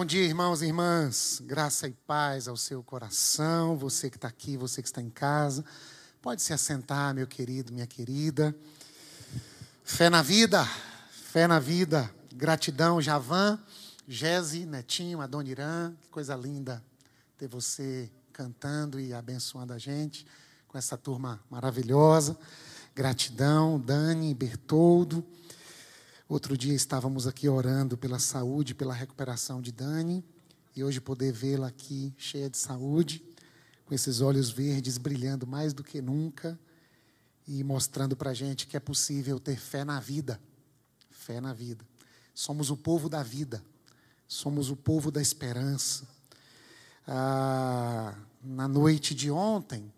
Bom dia, irmãos e irmãs. Graça e paz ao seu coração. Você que está aqui, você que está em casa. Pode se assentar, meu querido, minha querida. Fé na vida, fé na vida. Gratidão, Javan, Gese, Netinho, Adoniran. Que coisa linda ter você cantando e abençoando a gente com essa turma maravilhosa. Gratidão, Dani, Bertoldo. Outro dia estávamos aqui orando pela saúde, pela recuperação de Dani, e hoje poder vê-la aqui cheia de saúde, com esses olhos verdes brilhando mais do que nunca e mostrando para a gente que é possível ter fé na vida. Fé na vida. Somos o povo da vida, somos o povo da esperança. Ah, na noite de ontem,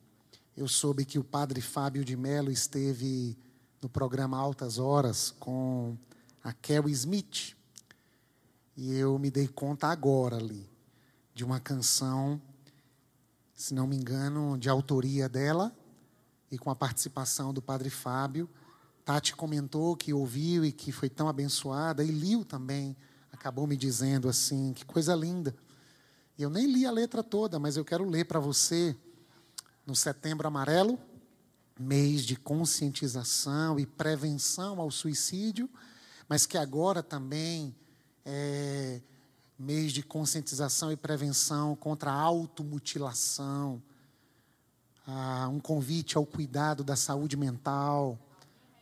eu soube que o padre Fábio de Mello esteve no programa Altas Horas com a Kelly Smith. E eu me dei conta agora ali de uma canção, se não me engano, de autoria dela e com a participação do Padre Fábio. Tati comentou que ouviu e que foi tão abençoada, e Liu também acabou me dizendo assim: que coisa linda. Eu nem li a letra toda, mas eu quero ler para você no Setembro Amarelo, mês de conscientização e prevenção ao suicídio mas que agora também é mês de conscientização e prevenção contra a automutilação, ah, um convite ao cuidado da saúde mental,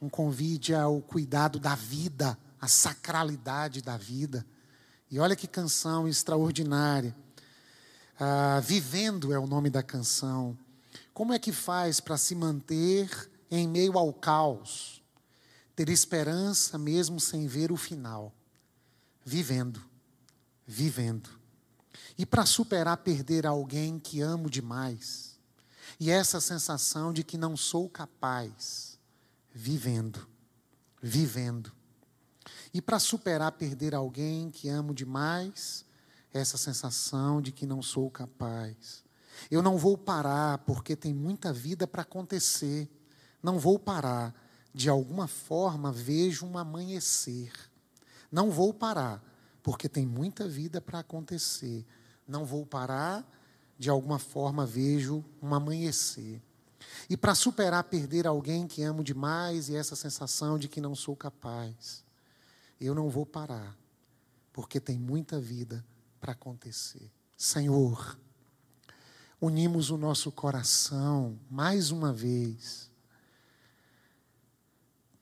um convite ao cuidado da vida, a sacralidade da vida. E olha que canção extraordinária. Ah, Vivendo é o nome da canção. Como é que faz para se manter em meio ao caos? Ter esperança mesmo sem ver o final. Vivendo, vivendo. E para superar perder alguém que amo demais, e essa sensação de que não sou capaz, vivendo, vivendo. E para superar perder alguém que amo demais, essa sensação de que não sou capaz. Eu não vou parar porque tem muita vida para acontecer. Não vou parar de alguma forma vejo um amanhecer. Não vou parar, porque tem muita vida para acontecer. Não vou parar, de alguma forma vejo um amanhecer. E para superar perder alguém que amo demais e essa sensação de que não sou capaz, eu não vou parar, porque tem muita vida para acontecer. Senhor, unimos o nosso coração mais uma vez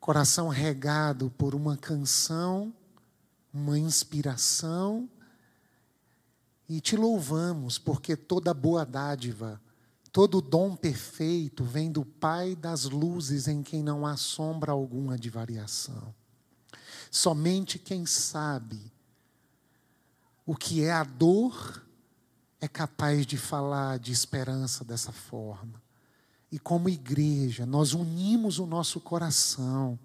coração regado por uma canção, uma inspiração, e te louvamos porque toda boa dádiva, todo dom perfeito vem do Pai das luzes em quem não há sombra alguma de variação. Somente quem sabe o que é a dor é capaz de falar de esperança dessa forma. E como igreja, nós unimos o nosso coração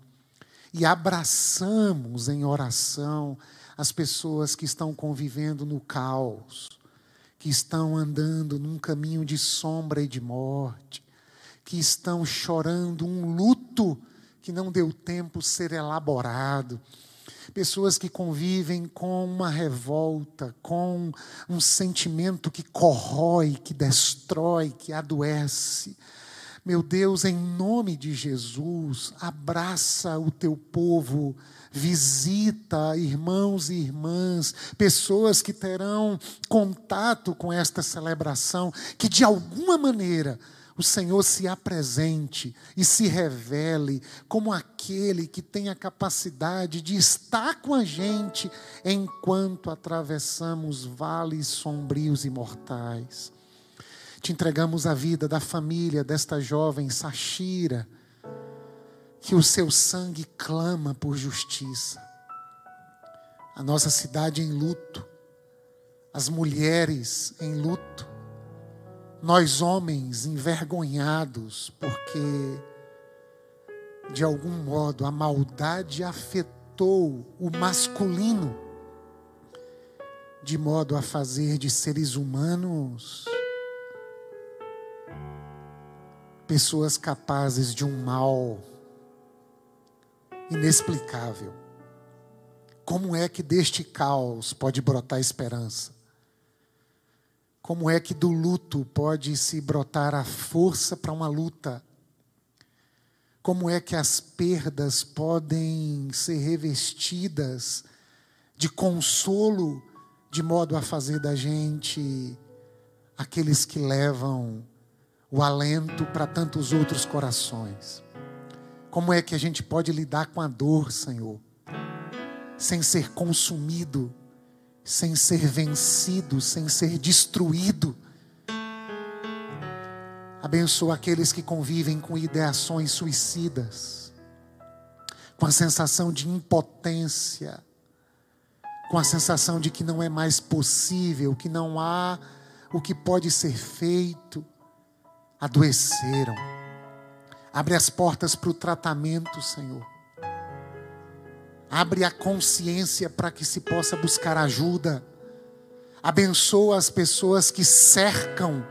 e abraçamos em oração as pessoas que estão convivendo no caos, que estão andando num caminho de sombra e de morte, que estão chorando um luto que não deu tempo ser elaborado. Pessoas que convivem com uma revolta, com um sentimento que corrói, que destrói, que adoece meu Deus, em nome de Jesus, abraça o teu povo, visita irmãos e irmãs, pessoas que terão contato com esta celebração, que de alguma maneira o Senhor se apresente e se revele como aquele que tem a capacidade de estar com a gente enquanto atravessamos vales sombrios e mortais. Te entregamos a vida da família desta jovem Sashira, que o seu sangue clama por justiça. A nossa cidade em luto, as mulheres em luto, nós homens envergonhados, porque de algum modo a maldade afetou o masculino, de modo a fazer de seres humanos pessoas capazes de um mal inexplicável, Como é que deste caos pode brotar esperança? Como é que do luto pode se brotar a força para uma luta? Como é que as perdas podem ser revestidas de consolo, de modo a fazer da gente aqueles que levam o alento para tantos outros corações? Como é que a gente pode lidar com a dor, Senhor? sem ser consumido, sem ser vencido, sem ser destruído. Abençoa aqueles que convivem com ideações suicidas, com a sensação de impotência, com a sensação de que não é mais possível, que não há o que pode ser feito. Adoeceram. Abre as portas para o tratamento, Senhor. Abre a consciência para que se possa buscar ajuda. Abençoa as pessoas que cercam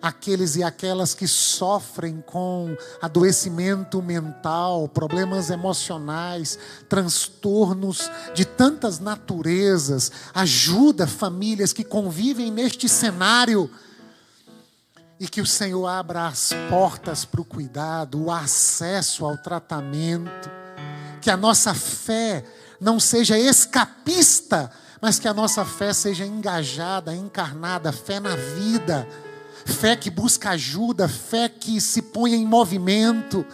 aqueles e aquelas que sofrem com adoecimento mental, problemas emocionais, transtornos de tantas naturezas. Ajuda famílias que convivem neste cenário. E que o Senhor abra as portas para o cuidado, o acesso ao tratamento. Que a nossa fé não seja escapista, mas que a nossa fé seja engajada, encarnada, fé na vida, fé que busca ajuda, fé que se põe em movimento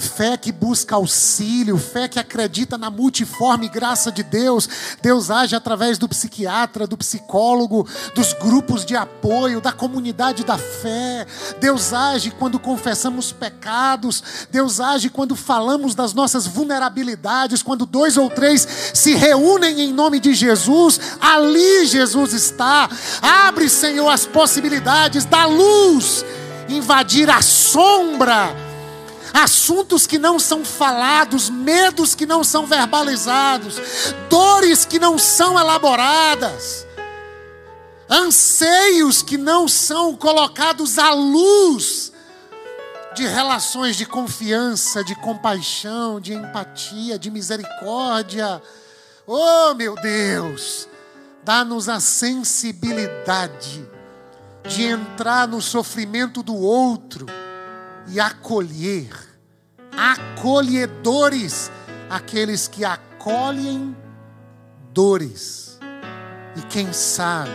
fé que busca auxílio, fé que acredita na multiforme graça de Deus. Deus age através do psiquiatra, do psicólogo, dos grupos de apoio, da comunidade da fé. Deus age quando confessamos pecados. Deus age quando falamos das nossas vulnerabilidades. Quando dois ou três se reúnem em nome de Jesus, ali Jesus está. Abre, Senhor, as possibilidades da luz invadir a sombra assuntos que não são falados, medos que não são verbalizados, dores que não são elaboradas, anseios que não são colocados à luz de relações de confiança, de compaixão, de empatia, de misericórdia. Oh, meu Deus, dá-nos a sensibilidade de entrar no sofrimento do outro e acolher, acolhedores, aqueles que acolhem dores. E quem sabe,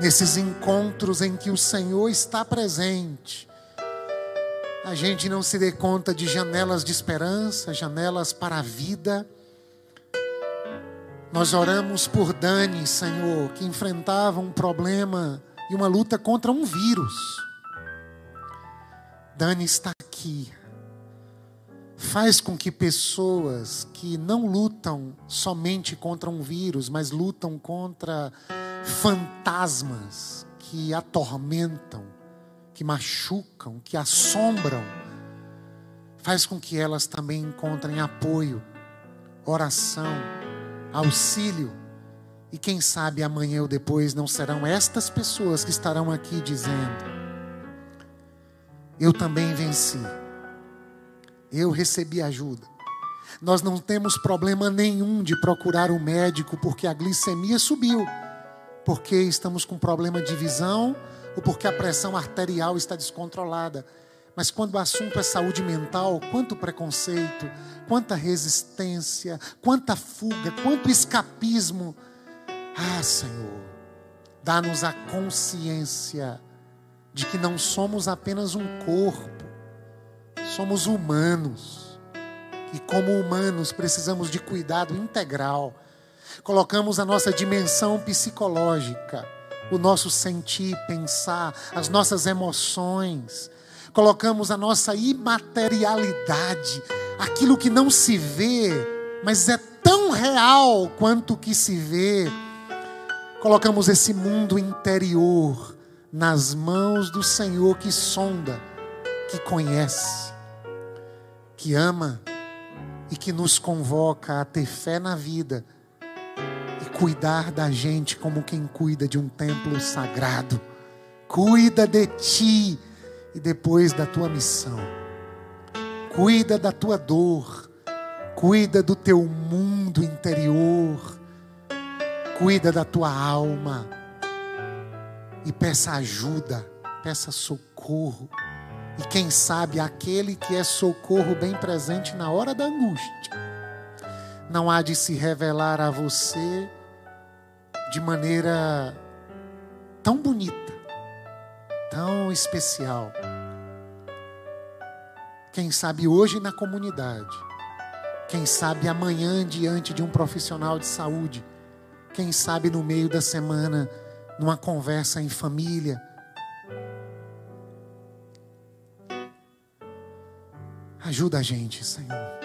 nesses encontros em que o Senhor está presente, a gente não se dê conta de janelas de esperança, janelas para a vida. Nós oramos por Dani, Senhor, que enfrentava um problema e uma luta contra um vírus. Dani está aqui. Faz com que pessoas que não lutam somente contra um vírus, mas lutam contra fantasmas que atormentam, que machucam, que assombram, faz com que elas também encontrem apoio, oração, auxílio. E quem sabe amanhã ou depois não serão estas pessoas que estarão aqui dizendo: eu também venci. Eu recebi ajuda. Nós não temos problema nenhum de procurar o um médico porque a glicemia subiu, porque estamos com problema de visão ou porque a pressão arterial está descontrolada. Mas quando o assunto é saúde mental, quanto preconceito, quanta resistência, quanta fuga, quanto escapismo. Ah, Senhor, dá-nos a consciência de que não somos apenas um corpo, somos humanos. E como humanos precisamos de cuidado integral. Colocamos a nossa dimensão psicológica, o nosso sentir, pensar, as nossas emoções. Colocamos a nossa imaterialidade, aquilo que não se vê, mas é tão real quanto o que se vê. Colocamos esse mundo interior nas mãos do Senhor que sonda, que conhece, que ama e que nos convoca a ter fé na vida e cuidar da gente como quem cuida de um templo sagrado. Cuida de ti e depois da tua missão. Cuida da tua dor. Cuida do teu mundo interior Cuida da tua alma. E peça ajuda, peça socorro. E quem sabe aquele que é socorro bem presente na hora da angústia, não há de se revelar a você de maneira tão bonita, tão especial. Quem sabe hoje na comunidade, quem sabe amanhã diante de um profissional de saúde, quem sabe no meio da semana, numa conversa em família Ajuda a gente, Senhor.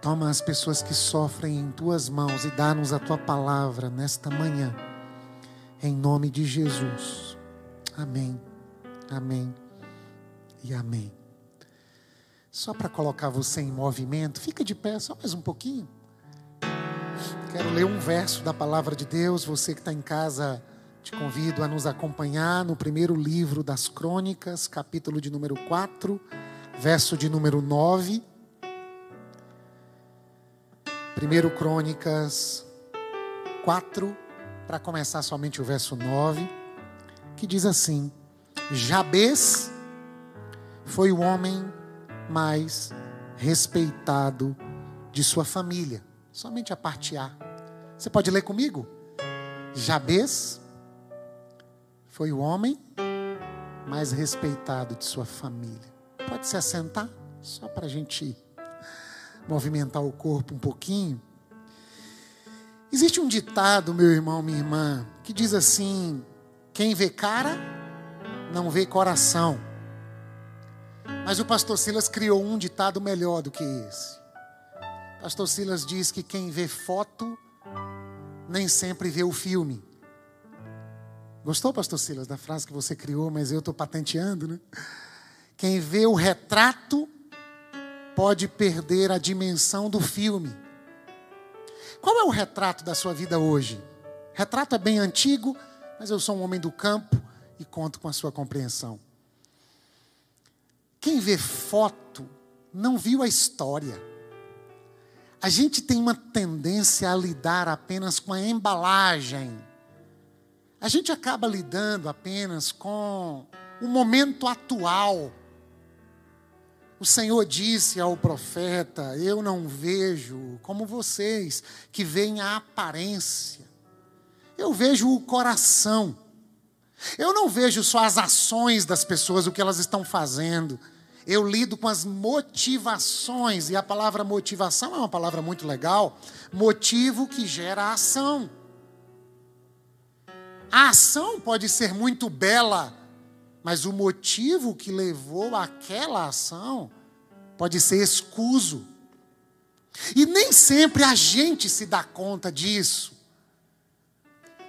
Toma as pessoas que sofrem em tuas mãos e dá-nos a tua palavra nesta manhã. Em nome de Jesus. Amém. Amém. E amém. Só para colocar você em movimento, fica de pé só mais um pouquinho. Quero ler um verso da palavra de Deus. Você que está em casa, te convido a nos acompanhar no primeiro livro das Crônicas, capítulo de número 4 verso de número 9. 1 Crônicas 4, para começar somente o verso 9, que diz assim: Jabes foi o homem mais respeitado de sua família. Somente a parte A. Você pode ler comigo? Jabes foi o homem mais respeitado de sua família. Pode se assentar, só para a gente movimentar o corpo um pouquinho. Existe um ditado, meu irmão, minha irmã, que diz assim: quem vê cara, não vê coração. Mas o pastor Silas criou um ditado melhor do que esse. Pastor Silas diz que quem vê foto, nem sempre vê o filme. Gostou, pastor Silas, da frase que você criou, mas eu estou patenteando, né? Quem vê o retrato pode perder a dimensão do filme. Qual é o retrato da sua vida hoje? Retrato é bem antigo, mas eu sou um homem do campo e conto com a sua compreensão. Quem vê foto não viu a história. A gente tem uma tendência a lidar apenas com a embalagem. A gente acaba lidando apenas com o momento atual. O Senhor disse ao profeta: Eu não vejo como vocês, que veem a aparência. Eu vejo o coração. Eu não vejo só as ações das pessoas, o que elas estão fazendo. Eu lido com as motivações, e a palavra motivação é uma palavra muito legal. Motivo que gera ação. A ação pode ser muito bela, mas o motivo que levou àquela ação pode ser escuso. E nem sempre a gente se dá conta disso.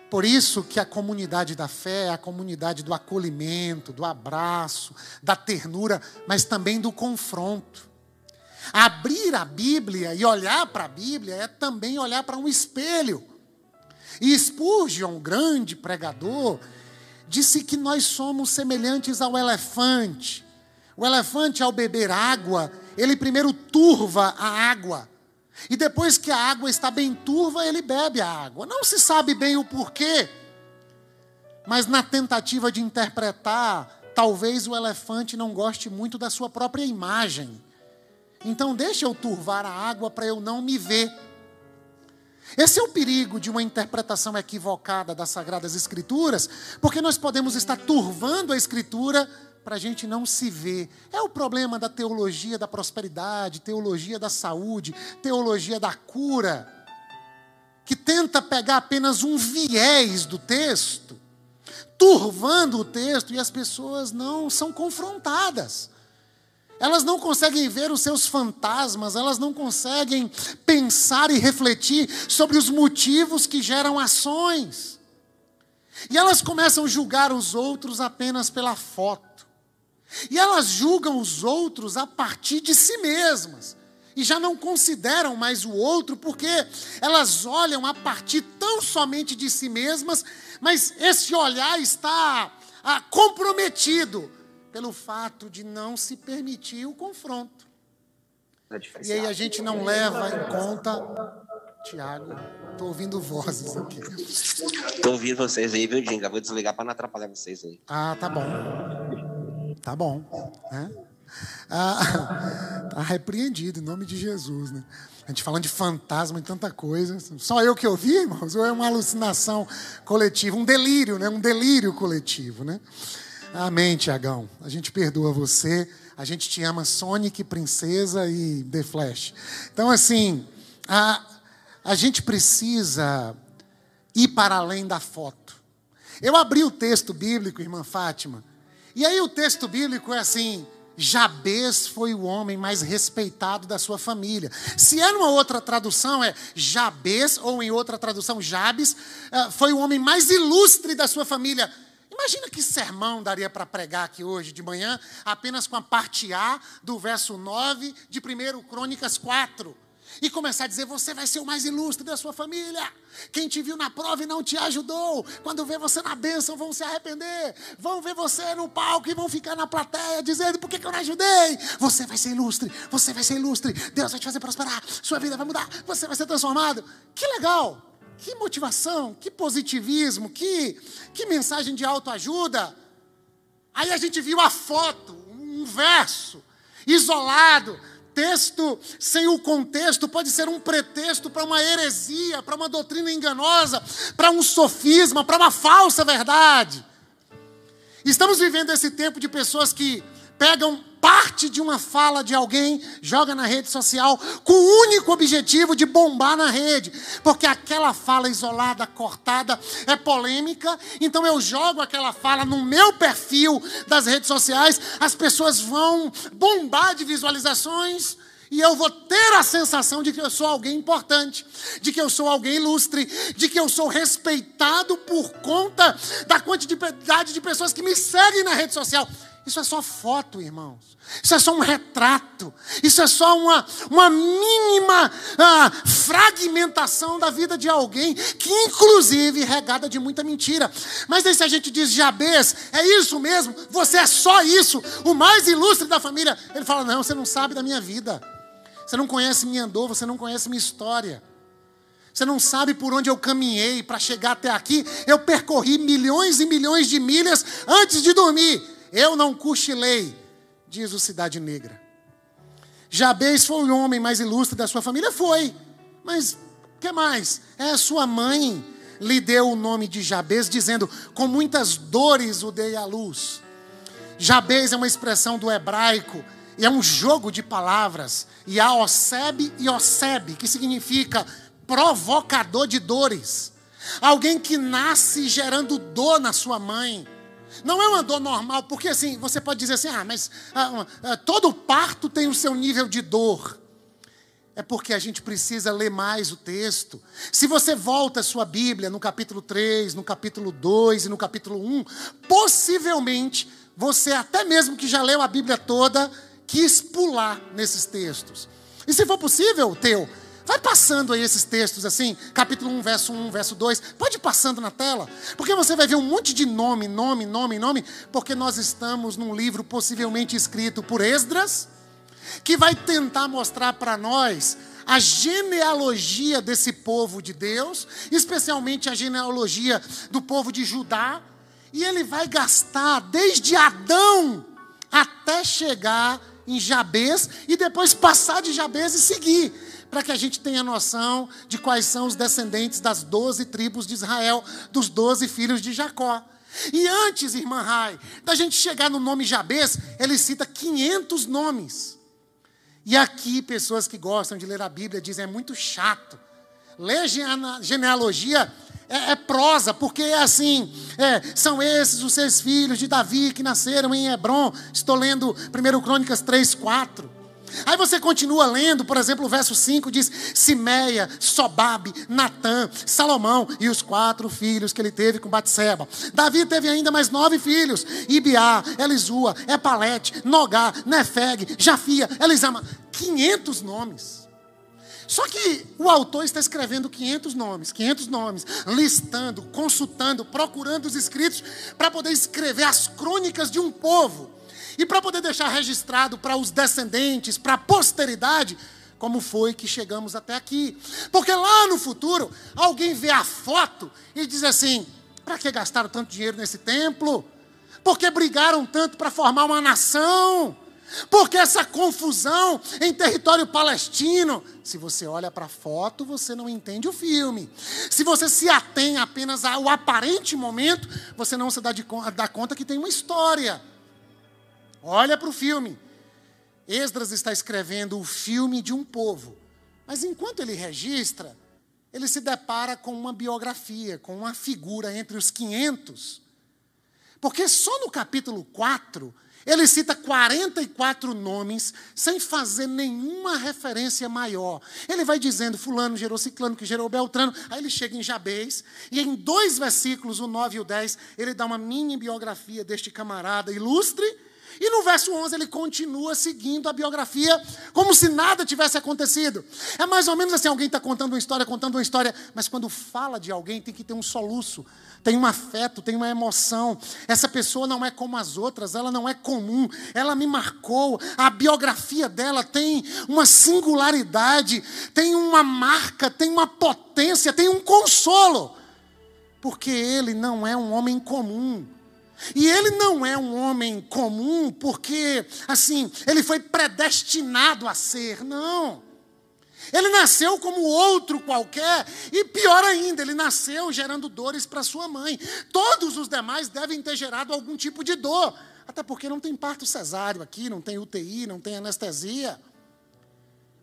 Por isso que a comunidade da fé é a comunidade do acolhimento, do abraço, da ternura, mas também do confronto. Abrir a Bíblia e olhar para a Bíblia é também olhar para um espelho. E Spurgeon, grande pregador, disse que nós somos semelhantes ao elefante. O elefante, ao beber água, ele primeiro turva a água. E depois que a água está bem turva, ele bebe a água. Não se sabe bem o porquê, mas na tentativa de interpretar, talvez o elefante não goste muito da sua própria imagem. Então, deixa eu turvar a água para eu não me ver. Esse é o perigo de uma interpretação equivocada das Sagradas Escrituras, porque nós podemos estar turvando a Escritura para a gente não se ver. É o problema da teologia da prosperidade, teologia da saúde, teologia da cura, que tenta pegar apenas um viés do texto, turvando o texto, e as pessoas não são confrontadas. Elas não conseguem ver os seus fantasmas, elas não conseguem pensar e refletir sobre os motivos que geram ações. E elas começam a julgar os outros apenas pela foto. E elas julgam os outros a partir de si mesmas. E já não consideram mais o outro, porque elas olham a partir tão somente de si mesmas, mas esse olhar está ah, comprometido pelo fato de não se permitir o confronto. É e aí a gente não leva em conta Tiago, tô ouvindo vozes aqui. Tô ouvindo vocês aí, viu, Dinga? Vou desligar para não atrapalhar vocês aí. Ah, tá bom. Tá bom. Né? Ah, tá repreendido, em nome de Jesus, né? A gente falando de fantasma e tanta coisa. Só eu que ouvi, irmãos? Ou é uma alucinação coletiva? Um delírio, né? Um delírio coletivo, né? Amém, Tiagão. A gente perdoa você. A gente te ama Sonic, Princesa e The Flash. Então, assim, a, a gente precisa ir para além da foto. Eu abri o texto bíblico, irmã Fátima, e aí o texto bíblico é assim: Jabez foi o homem mais respeitado da sua família. Se é numa outra tradução, é Jabez, ou em outra tradução, Jabes, eh, foi o homem mais ilustre da sua família. Imagina que sermão daria para pregar aqui hoje de manhã, apenas com a parte A do verso 9 de 1 Crônicas 4 e começar a dizer: você vai ser o mais ilustre da sua família. Quem te viu na prova e não te ajudou, quando vê você na bênção, vão se arrepender. Vão ver você no palco e vão ficar na plateia dizendo: por que, que eu não ajudei? Você vai ser ilustre, você vai ser ilustre. Deus vai te fazer prosperar, sua vida vai mudar, você vai ser transformado. Que legal! Que motivação, que positivismo, que, que mensagem de autoajuda. Aí a gente viu a foto, um verso isolado sem o contexto pode ser um pretexto para uma heresia, para uma doutrina enganosa, para um sofisma, para uma falsa verdade. Estamos vivendo esse tempo de pessoas que pegam parte de uma fala de alguém, joga na rede social, com o único objetivo de bombar na rede, porque aquela fala isolada, cortada, é polêmica, então eu jogo aquela fala no meu perfil das redes sociais, as pessoas vão bombar de visualizações. E eu vou ter a sensação de que eu sou alguém importante, de que eu sou alguém ilustre, de que eu sou respeitado por conta da quantidade de pessoas que me seguem na rede social. Isso é só foto, irmãos. Isso é só um retrato. Isso é só uma, uma mínima ah, fragmentação da vida de alguém, que inclusive regada de muita mentira. Mas aí se a gente diz Jabez, é isso mesmo? Você é só isso, o mais ilustre da família. Ele fala: Não, você não sabe da minha vida. Você não conhece minha dor, você não conhece minha história. Você não sabe por onde eu caminhei para chegar até aqui. Eu percorri milhões e milhões de milhas antes de dormir. Eu não cochilei, diz o Cidade Negra. Jabez foi o homem mais ilustre da sua família? Foi. Mas que mais? É a sua mãe lhe deu o nome de Jabez, dizendo: Com muitas dores o dei à luz. Jabez é uma expressão do hebraico, e é um jogo de palavras. E há Oseb e Oseb, que significa provocador de dores. Alguém que nasce gerando dor na sua mãe. Não é uma dor normal, porque assim, você pode dizer assim, ah, mas ah, ah, todo parto tem o seu nível de dor. É porque a gente precisa ler mais o texto. Se você volta a sua Bíblia no capítulo 3, no capítulo 2 e no capítulo 1, possivelmente você, até mesmo que já leu a Bíblia toda, quis pular nesses textos. E se for possível, teu, Vai passando aí esses textos assim, capítulo 1, verso 1, verso 2. Pode ir passando na tela. Porque você vai ver um monte de nome, nome, nome, nome. Porque nós estamos num livro possivelmente escrito por Esdras, que vai tentar mostrar para nós a genealogia desse povo de Deus, especialmente a genealogia do povo de Judá. E ele vai gastar desde Adão até chegar em Jabez e depois passar de Jabez e seguir para que a gente tenha noção de quais são os descendentes das doze tribos de Israel, dos doze filhos de Jacó. E antes, irmã Rai, da gente chegar no nome Jabez, ele cita 500 nomes. E aqui, pessoas que gostam de ler a Bíblia dizem: é muito chato. Ler genealogia é, é prosa, porque é assim: é, são esses os seis filhos de Davi que nasceram em Hebron. Estou lendo 1 Crônicas 3, 4. Aí você continua lendo, por exemplo, o verso 5 diz: Simeia, Sobabe, Natã, Salomão e os quatro filhos que ele teve com Batseba. Davi teve ainda mais nove filhos: Ibiá, Elisua, Epalete, Nogá, Nefeg, Jafia, Elisama. 500 nomes. Só que o autor está escrevendo 500 nomes, 500 nomes, listando, consultando, procurando os escritos para poder escrever as crônicas de um povo e para poder deixar registrado para os descendentes, para a posteridade, como foi que chegamos até aqui. Porque lá no futuro, alguém vê a foto e diz assim: para que gastaram tanto dinheiro nesse templo? Por que brigaram tanto para formar uma nação? Por que essa confusão em território palestino? Se você olha para a foto, você não entende o filme. Se você se atém apenas ao aparente momento, você não se dá, de, dá conta que tem uma história. Olha para o filme. Esdras está escrevendo o filme de um povo. Mas enquanto ele registra, ele se depara com uma biografia, com uma figura entre os 500. Porque só no capítulo 4 ele cita 44 nomes sem fazer nenhuma referência maior. Ele vai dizendo fulano gerou ciclano, que gerou beltrano. Aí ele chega em Jabez e em dois versículos, o 9 e o 10, ele dá uma mini biografia deste camarada ilustre e no verso 11 ele continua seguindo a biografia como se nada tivesse acontecido. É mais ou menos assim: alguém está contando uma história, contando uma história, mas quando fala de alguém tem que ter um soluço, tem um afeto, tem uma emoção. Essa pessoa não é como as outras, ela não é comum, ela me marcou. A biografia dela tem uma singularidade, tem uma marca, tem uma potência, tem um consolo. Porque ele não é um homem comum. E ele não é um homem comum porque, assim, ele foi predestinado a ser, não. Ele nasceu como outro qualquer, e pior ainda, ele nasceu gerando dores para sua mãe. Todos os demais devem ter gerado algum tipo de dor, até porque não tem parto cesáreo aqui, não tem UTI, não tem anestesia.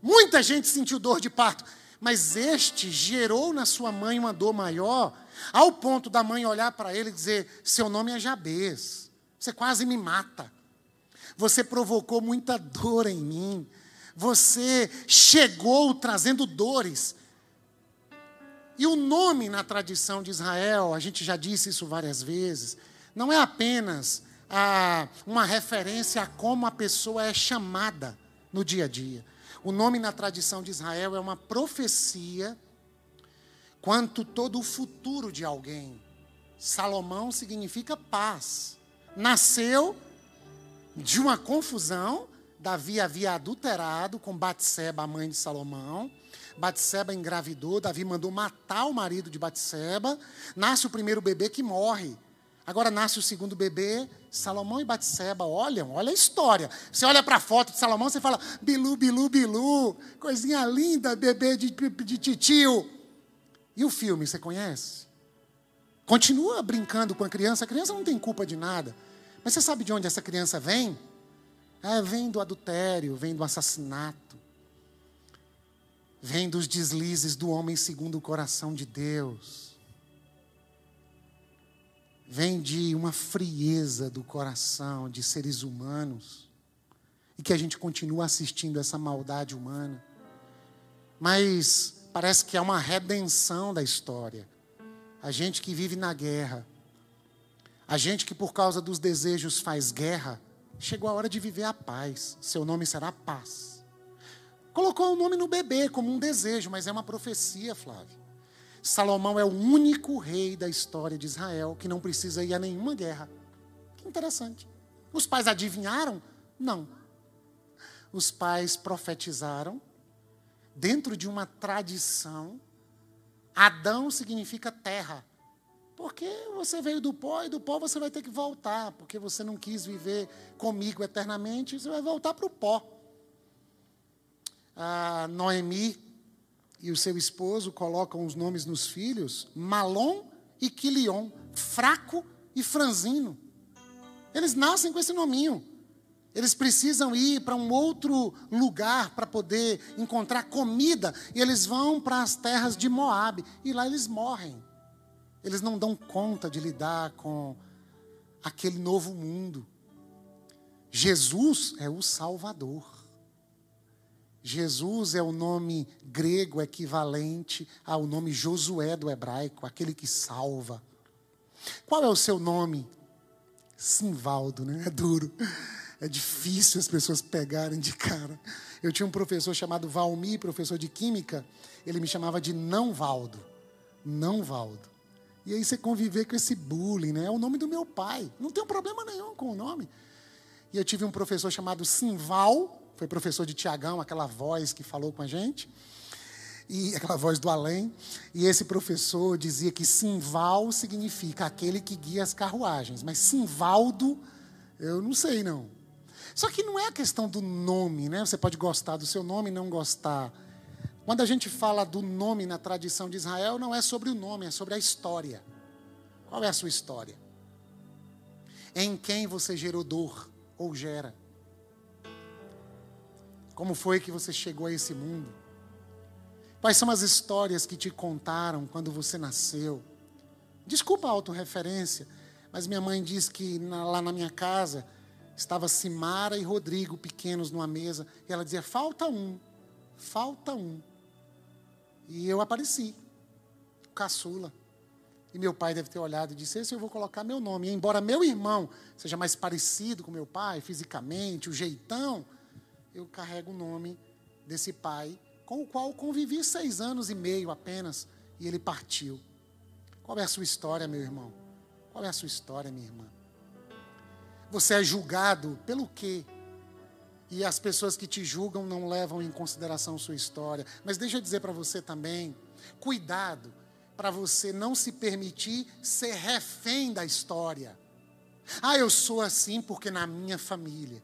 Muita gente sentiu dor de parto, mas este gerou na sua mãe uma dor maior ao ponto da mãe olhar para ele e dizer: Seu nome é Jabez, você quase me mata. Você provocou muita dor em mim. Você chegou trazendo dores. E o nome na tradição de Israel, a gente já disse isso várias vezes, não é apenas a, uma referência a como a pessoa é chamada no dia a dia. O nome na tradição de Israel é uma profecia quanto todo o futuro de alguém. Salomão significa paz. Nasceu de uma confusão. Davi havia adulterado com Batseba, a mãe de Salomão. Batseba engravidou, Davi mandou matar o marido de Batseba. Nasce o primeiro bebê que morre. Agora nasce o segundo bebê, Salomão e Batseba, olham, olha a história. Você olha para a foto de Salomão, você fala, bilu, bilu, bilu, coisinha linda, bebê de, de titio. E o filme, você conhece? Continua brincando com a criança, a criança não tem culpa de nada. Mas você sabe de onde essa criança vem? É, vem do adultério, vem do assassinato, vem dos deslizes do homem segundo o coração de Deus, vem de uma frieza do coração de seres humanos, e que a gente continua assistindo essa maldade humana. Mas parece que é uma redenção da história. A gente que vive na guerra, a gente que por causa dos desejos faz guerra, chegou a hora de viver a paz. Seu nome será paz. Colocou o nome no bebê como um desejo, mas é uma profecia, Flávio. Salomão é o único rei da história de Israel que não precisa ir a nenhuma guerra. Que interessante. Os pais adivinharam? Não. Os pais profetizaram dentro de uma tradição, Adão significa terra. Porque você veio do pó e do pó você vai ter que voltar, porque você não quis viver comigo eternamente, você vai voltar para o pó. Noemi e o seu esposo colocam os nomes nos filhos, Malom e Quilion, fraco e franzino. Eles nascem com esse nominho. Eles precisam ir para um outro lugar para poder encontrar comida. E eles vão para as terras de Moab. E lá eles morrem. Eles não dão conta de lidar com aquele novo mundo. Jesus é o Salvador. Jesus é o nome grego equivalente ao nome Josué do hebraico, aquele que salva. Qual é o seu nome? Simvaldo, né? É duro. É difícil as pessoas pegarem de cara. Eu tinha um professor chamado Valmi, professor de química, ele me chamava de não Valdo. Não Valdo. E aí você conviver com esse bullying, né? É o nome do meu pai. Não tem problema nenhum com o nome. E eu tive um professor chamado Simval, foi professor de Tiagão, aquela voz que falou com a gente, e aquela voz do além. E esse professor dizia que Simval significa aquele que guia as carruagens, mas Simvaldo, eu não sei não. Só que não é a questão do nome, né? Você pode gostar do seu nome e não gostar. Quando a gente fala do nome na tradição de Israel, não é sobre o nome, é sobre a história. Qual é a sua história? Em quem você gerou dor ou gera? Como foi que você chegou a esse mundo? Quais são as histórias que te contaram quando você nasceu? Desculpa a autorreferência, mas minha mãe diz que na, lá na minha casa estava Simara e Rodrigo pequenos numa mesa, e ela dizia: falta um, falta um. E eu apareci, caçula. E meu pai deve ter olhado e disse: Esse eu vou colocar meu nome. E embora meu irmão seja mais parecido com meu pai, fisicamente, o jeitão, eu carrego o nome desse pai, com o qual convivi seis anos e meio apenas, e ele partiu. Qual é a sua história, meu irmão? Qual é a sua história, minha irmã? Você é julgado pelo quê? E as pessoas que te julgam não levam em consideração sua história. Mas deixa eu dizer para você também: cuidado para você não se permitir ser refém da história. Ah, eu sou assim porque na minha família.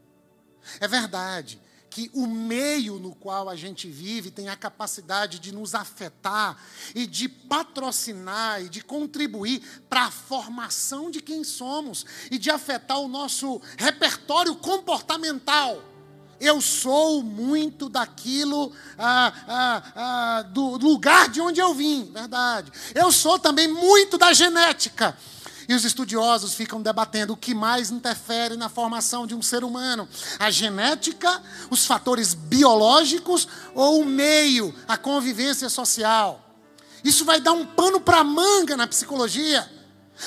É verdade que o meio no qual a gente vive tem a capacidade de nos afetar e de patrocinar e de contribuir para a formação de quem somos e de afetar o nosso repertório comportamental. Eu sou muito daquilo, ah, ah, ah, do lugar de onde eu vim, verdade. Eu sou também muito da genética. E os estudiosos ficam debatendo o que mais interfere na formação de um ser humano: a genética, os fatores biológicos ou o meio, a convivência social. Isso vai dar um pano para manga na psicologia.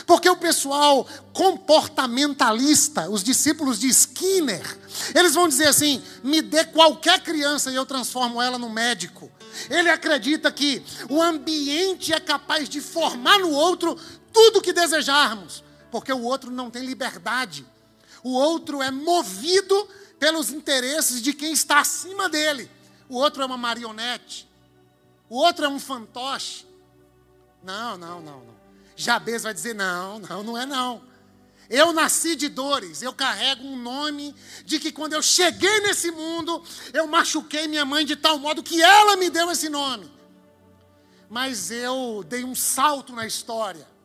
Porque o pessoal comportamentalista, os discípulos de Skinner, eles vão dizer assim: me dê qualquer criança e eu transformo ela no médico. Ele acredita que o ambiente é capaz de formar no outro tudo que desejarmos, porque o outro não tem liberdade. O outro é movido pelos interesses de quem está acima dele. O outro é uma marionete. O outro é um fantoche. Não, não, não, não. Jabez vai dizer: não, não, não é não. Eu nasci de dores, eu carrego um nome de que quando eu cheguei nesse mundo, eu machuquei minha mãe de tal modo que ela me deu esse nome. Mas eu dei um salto na história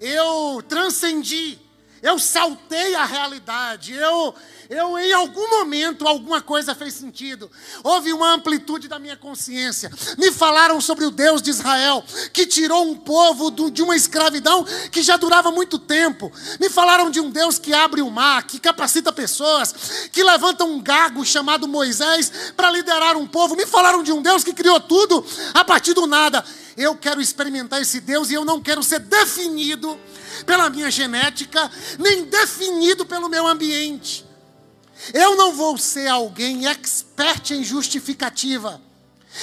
eu transcendi, eu saltei a realidade, eu, eu em algum momento alguma coisa fez sentido. Houve uma amplitude da minha consciência. Me falaram sobre o Deus de Israel, que tirou um povo de uma escravidão que já durava muito tempo. Me falaram de um Deus que abre o mar, que capacita pessoas, que levanta um gago chamado Moisés para liderar um povo. Me falaram de um Deus que criou tudo a partir do nada. Eu quero experimentar esse Deus e eu não quero ser definido pela minha genética, nem definido pelo meu ambiente. Eu não vou ser alguém expert em justificativa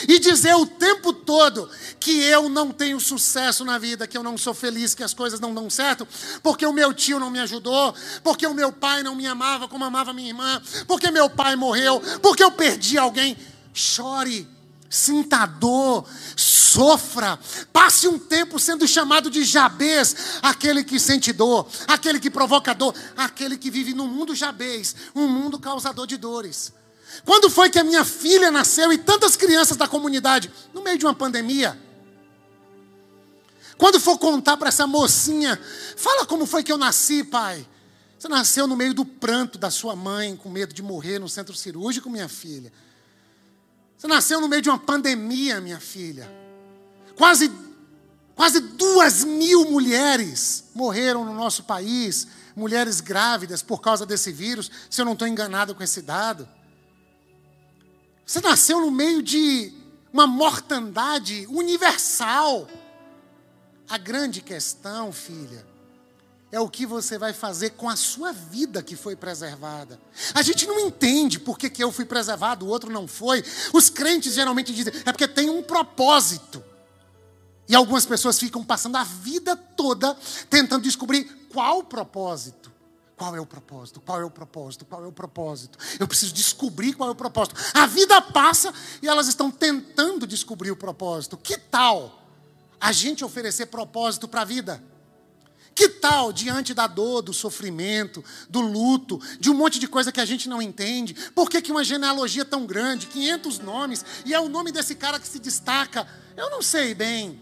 e dizer o tempo todo que eu não tenho sucesso na vida, que eu não sou feliz, que as coisas não dão certo, porque o meu tio não me ajudou, porque o meu pai não me amava como amava minha irmã, porque meu pai morreu, porque eu perdi alguém. Chore, sinta dor, sofra, passe um tempo sendo chamado de Jabez, aquele que sente dor, aquele que provoca dor, aquele que vive no mundo Jabez, um mundo causador de dores. Quando foi que a minha filha nasceu e tantas crianças da comunidade, no meio de uma pandemia? Quando for contar para essa mocinha, fala como foi que eu nasci, pai. Você nasceu no meio do pranto da sua mãe, com medo de morrer no centro cirúrgico, minha filha. Você nasceu no meio de uma pandemia, minha filha. Quase, quase duas mil mulheres morreram no nosso país, mulheres grávidas por causa desse vírus, se eu não estou enganado com esse dado. Você nasceu no meio de uma mortandade universal. A grande questão, filha, é o que você vai fazer com a sua vida que foi preservada. A gente não entende por que, que eu fui preservado, o outro não foi. Os crentes geralmente dizem, é porque tem um propósito. E algumas pessoas ficam passando a vida toda tentando descobrir qual propósito. Qual é o propósito? Qual é o propósito? Qual é o propósito? Eu preciso descobrir qual é o propósito. A vida passa e elas estão tentando descobrir o propósito. Que tal a gente oferecer propósito para a vida? Que tal, diante da dor, do sofrimento, do luto, de um monte de coisa que a gente não entende, por que, que uma genealogia tão grande, 500 nomes, e é o nome desse cara que se destaca? Eu não sei bem.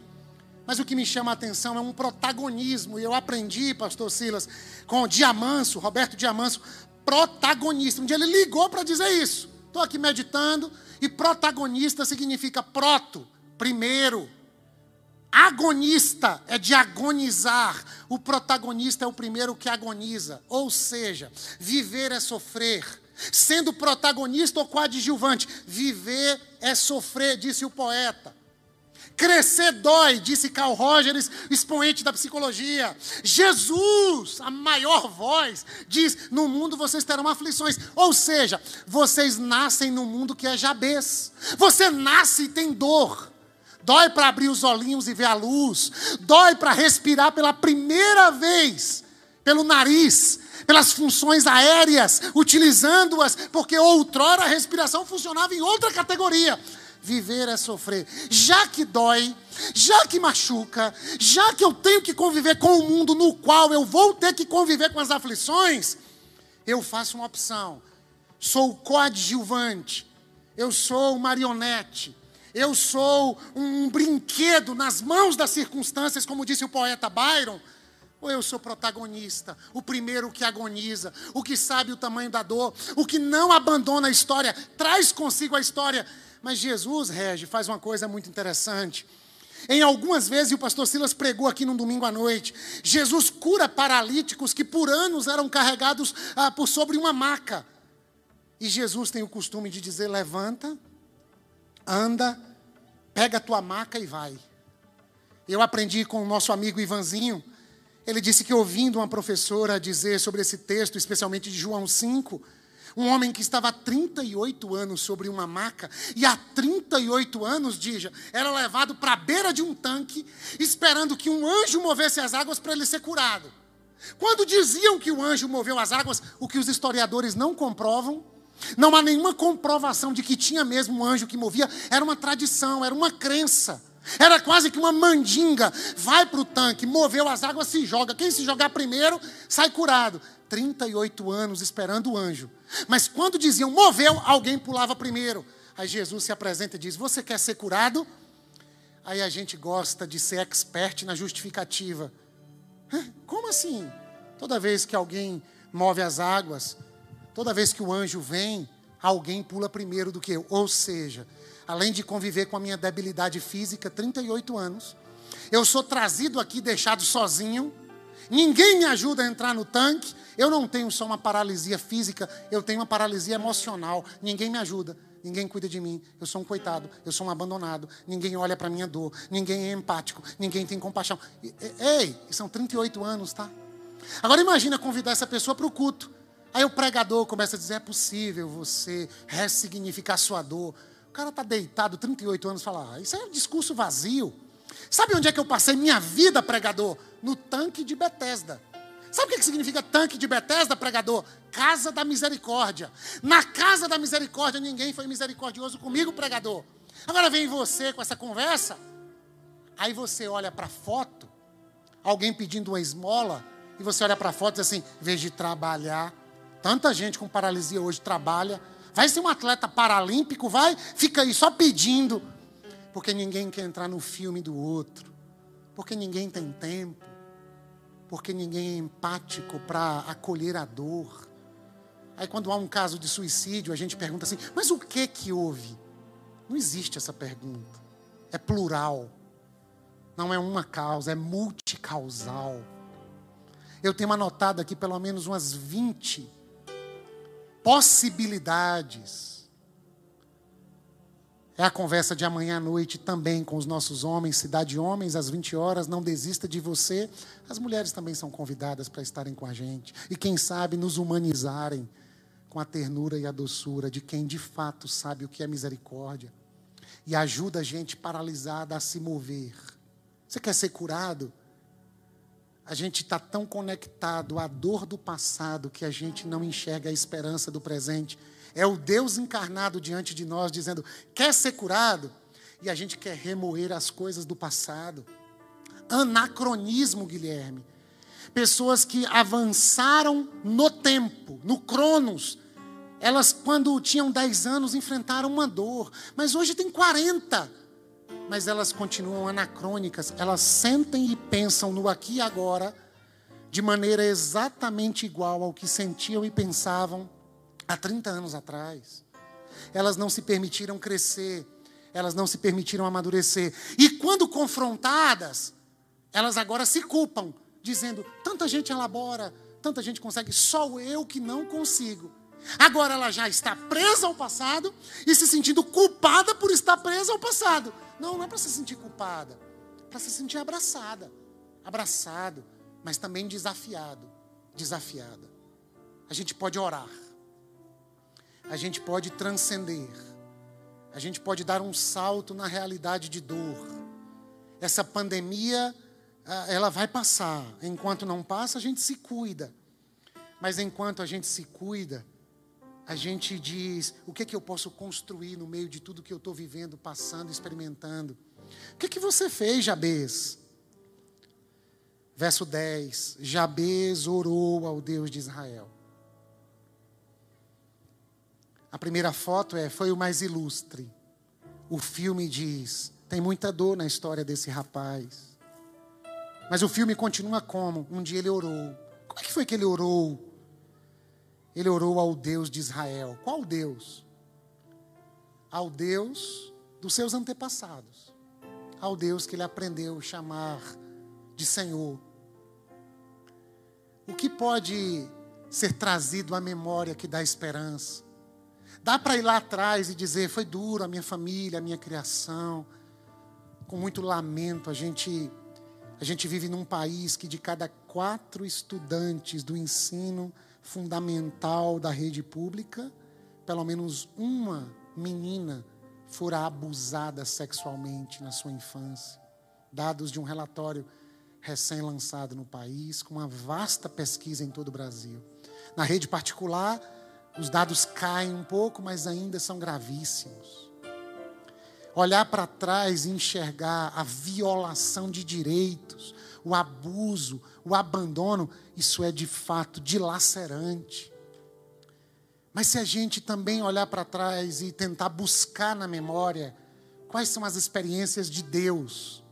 Mas o que me chama a atenção é um protagonismo. E eu aprendi, pastor Silas, com o Diamanso, Roberto Diamanso, protagonista. Um dia ele ligou para dizer isso. Estou aqui meditando, e protagonista significa proto, primeiro. Agonista é de agonizar. O protagonista é o primeiro que agoniza. Ou seja, viver é sofrer. Sendo protagonista ou coadjuvante, viver é sofrer, disse o poeta. Crescer dói, disse Carl Rogers, expoente da psicologia. Jesus, a maior voz, diz: No mundo vocês terão aflições. Ou seja, vocês nascem no mundo que é Jabez. Você nasce e tem dor. Dói para abrir os olhinhos e ver a luz. Dói para respirar pela primeira vez pelo nariz, pelas funções aéreas, utilizando-as, porque outrora a respiração funcionava em outra categoria. Viver é sofrer. Já que dói, já que machuca, já que eu tenho que conviver com o mundo no qual eu vou ter que conviver com as aflições, eu faço uma opção. Sou coadjuvante, eu sou marionete, eu sou um brinquedo nas mãos das circunstâncias, como disse o poeta Byron, ou eu sou protagonista, o primeiro que agoniza, o que sabe o tamanho da dor, o que não abandona a história, traz consigo a história. Mas Jesus, Regi, faz uma coisa muito interessante. Em algumas vezes, e o pastor Silas pregou aqui num domingo à noite, Jesus cura paralíticos que por anos eram carregados ah, por sobre uma maca. E Jesus tem o costume de dizer: levanta, anda, pega a tua maca e vai. Eu aprendi com o nosso amigo Ivanzinho. Ele disse que ouvindo uma professora dizer sobre esse texto, especialmente de João 5, um homem que estava há 38 anos sobre uma maca, e há 38 anos, Dija, era levado para a beira de um tanque, esperando que um anjo movesse as águas para ele ser curado. Quando diziam que o anjo moveu as águas, o que os historiadores não comprovam, não há nenhuma comprovação de que tinha mesmo um anjo que movia, era uma tradição, era uma crença. Era quase que uma mandinga. Vai para o tanque, moveu as águas, se joga. Quem se jogar primeiro sai curado. 38 anos esperando o anjo. Mas quando diziam moveu, alguém pulava primeiro. Aí Jesus se apresenta e diz: Você quer ser curado? Aí a gente gosta de ser expert na justificativa. Como assim? Toda vez que alguém move as águas, Toda vez que o anjo vem, alguém pula primeiro do que eu. Ou seja, além de conviver com a minha debilidade física, 38 anos, eu sou trazido aqui, deixado sozinho. Ninguém me ajuda a entrar no tanque. Eu não tenho só uma paralisia física, eu tenho uma paralisia emocional. Ninguém me ajuda, ninguém cuida de mim. Eu sou um coitado, eu sou um abandonado. Ninguém olha para minha dor, ninguém é empático, ninguém tem compaixão. Ei, são 38 anos, tá? Agora imagina convidar essa pessoa para o culto. Aí o pregador começa a dizer: é possível você ressignificar sua dor. O cara está deitado, 38 anos, fala: ah, isso é um discurso vazio. Sabe onde é que eu passei minha vida, pregador? No tanque de Betesda. Sabe o que significa tanque de Betesda, pregador? Casa da misericórdia. Na casa da misericórdia ninguém foi misericordioso comigo, pregador. Agora vem você com essa conversa. Aí você olha para a foto, alguém pedindo uma esmola, e você olha para a foto e diz assim: vez de trabalhar, Tanta gente com paralisia hoje trabalha. Vai ser um atleta paralímpico, vai, fica aí só pedindo. Porque ninguém quer entrar no filme do outro. Porque ninguém tem tempo. Porque ninguém é empático para acolher a dor. Aí quando há um caso de suicídio, a gente pergunta assim: "Mas o que que houve?" Não existe essa pergunta. É plural. Não é uma causa, é multicausal. Eu tenho anotado aqui pelo menos umas 20 possibilidades. É a conversa de amanhã à noite também com os nossos homens, Cidade Homens, às 20 horas. Não desista de você. As mulheres também são convidadas para estarem com a gente. E quem sabe nos humanizarem com a ternura e a doçura de quem de fato sabe o que é misericórdia. E ajuda a gente paralisada a se mover. Você quer ser curado? A gente está tão conectado à dor do passado que a gente não enxerga a esperança do presente. É o Deus encarnado diante de nós dizendo: quer ser curado? E a gente quer remoer as coisas do passado. Anacronismo, Guilherme. Pessoas que avançaram no tempo, no Cronos. Elas, quando tinham 10 anos, enfrentaram uma dor, mas hoje tem 40 mas elas continuam anacrônicas. Elas sentem e pensam no aqui e agora de maneira exatamente igual ao que sentiam e pensavam há 30 anos atrás. Elas não se permitiram crescer, elas não se permitiram amadurecer. E quando confrontadas, elas agora se culpam, dizendo: tanta gente elabora, tanta gente consegue, só eu que não consigo. Agora ela já está presa ao passado e se sentindo culpada por estar presa ao passado. Não, não é para se sentir culpada, é para se sentir abraçada, abraçado, mas também desafiado, desafiada. A gente pode orar, a gente pode transcender, a gente pode dar um salto na realidade de dor. Essa pandemia, ela vai passar. Enquanto não passa, a gente se cuida. Mas enquanto a gente se cuida, a gente diz: o que, é que eu posso construir no meio de tudo que eu estou vivendo, passando, experimentando? O que, é que você fez, Jabez? Verso 10: Jabez orou ao Deus de Israel. A primeira foto é, foi o mais ilustre. O filme diz: tem muita dor na história desse rapaz. Mas o filme continua como? Um dia ele orou. Como é que foi que ele orou? Ele orou ao Deus de Israel. Qual Deus? Ao Deus dos seus antepassados. Ao Deus que ele aprendeu a chamar de Senhor. O que pode ser trazido à memória que dá esperança? Dá para ir lá atrás e dizer: foi duro a minha família, a minha criação. Com muito lamento, a gente, a gente vive num país que de cada quatro estudantes do ensino fundamental da rede pública, pelo menos uma menina fora abusada sexualmente na sua infância. Dados de um relatório recém-lançado no país, com uma vasta pesquisa em todo o Brasil. Na rede particular, os dados caem um pouco, mas ainda são gravíssimos. Olhar para trás e enxergar a violação de direitos, o abuso, o abandono, isso é de fato dilacerante. Mas se a gente também olhar para trás e tentar buscar na memória quais são as experiências de Deus,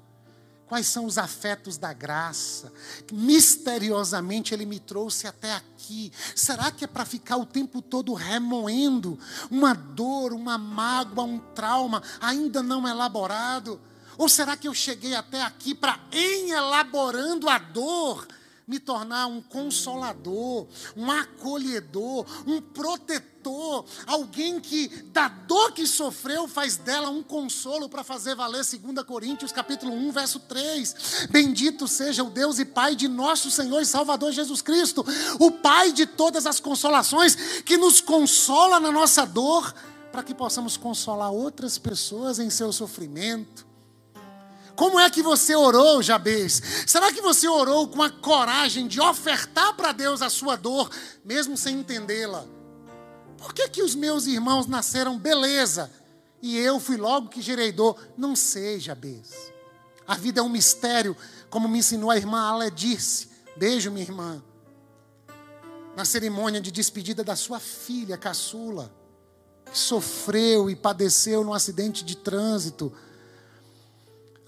quais são os afetos da graça, misteriosamente Ele me trouxe até aqui. Será que é para ficar o tempo todo remoendo uma dor, uma mágoa, um trauma ainda não elaborado? Ou será que eu cheguei até aqui para, em elaborando a dor, me tornar um consolador, um acolhedor, um protetor, alguém que da dor que sofreu faz dela um consolo para fazer valer 2 Coríntios capítulo 1, verso 3. Bendito seja o Deus e Pai de nosso Senhor e Salvador Jesus Cristo, o Pai de todas as consolações, que nos consola na nossa dor, para que possamos consolar outras pessoas em seu sofrimento. Como é que você orou, Jabez? Será que você orou com a coragem de ofertar para Deus a sua dor, mesmo sem entendê-la? Por que, que os meus irmãos nasceram beleza e eu fui logo que gerei dor? Não sei, Jabez. A vida é um mistério, como me ensinou a irmã Aledice. Beijo, minha irmã. Na cerimônia de despedida da sua filha, caçula, que sofreu e padeceu num acidente de trânsito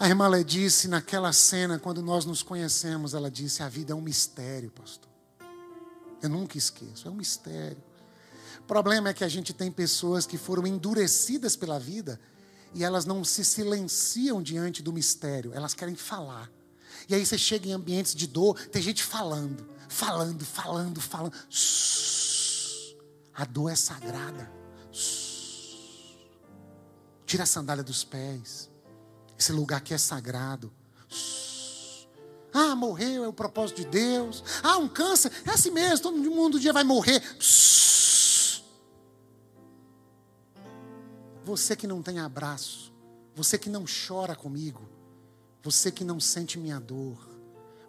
a irmã Lé disse naquela cena, quando nós nos conhecemos, ela disse: A vida é um mistério, pastor. Eu nunca esqueço, é um mistério. O problema é que a gente tem pessoas que foram endurecidas pela vida e elas não se silenciam diante do mistério, elas querem falar. E aí você chega em ambientes de dor, tem gente falando, falando, falando, falando. A dor é sagrada. Tira a sandália dos pés. Esse lugar que é sagrado. Ah, morreu, é o propósito de Deus. Ah, um câncer, é assim mesmo, todo mundo um dia vai morrer. Você que não tem abraço, você que não chora comigo, você que não sente minha dor,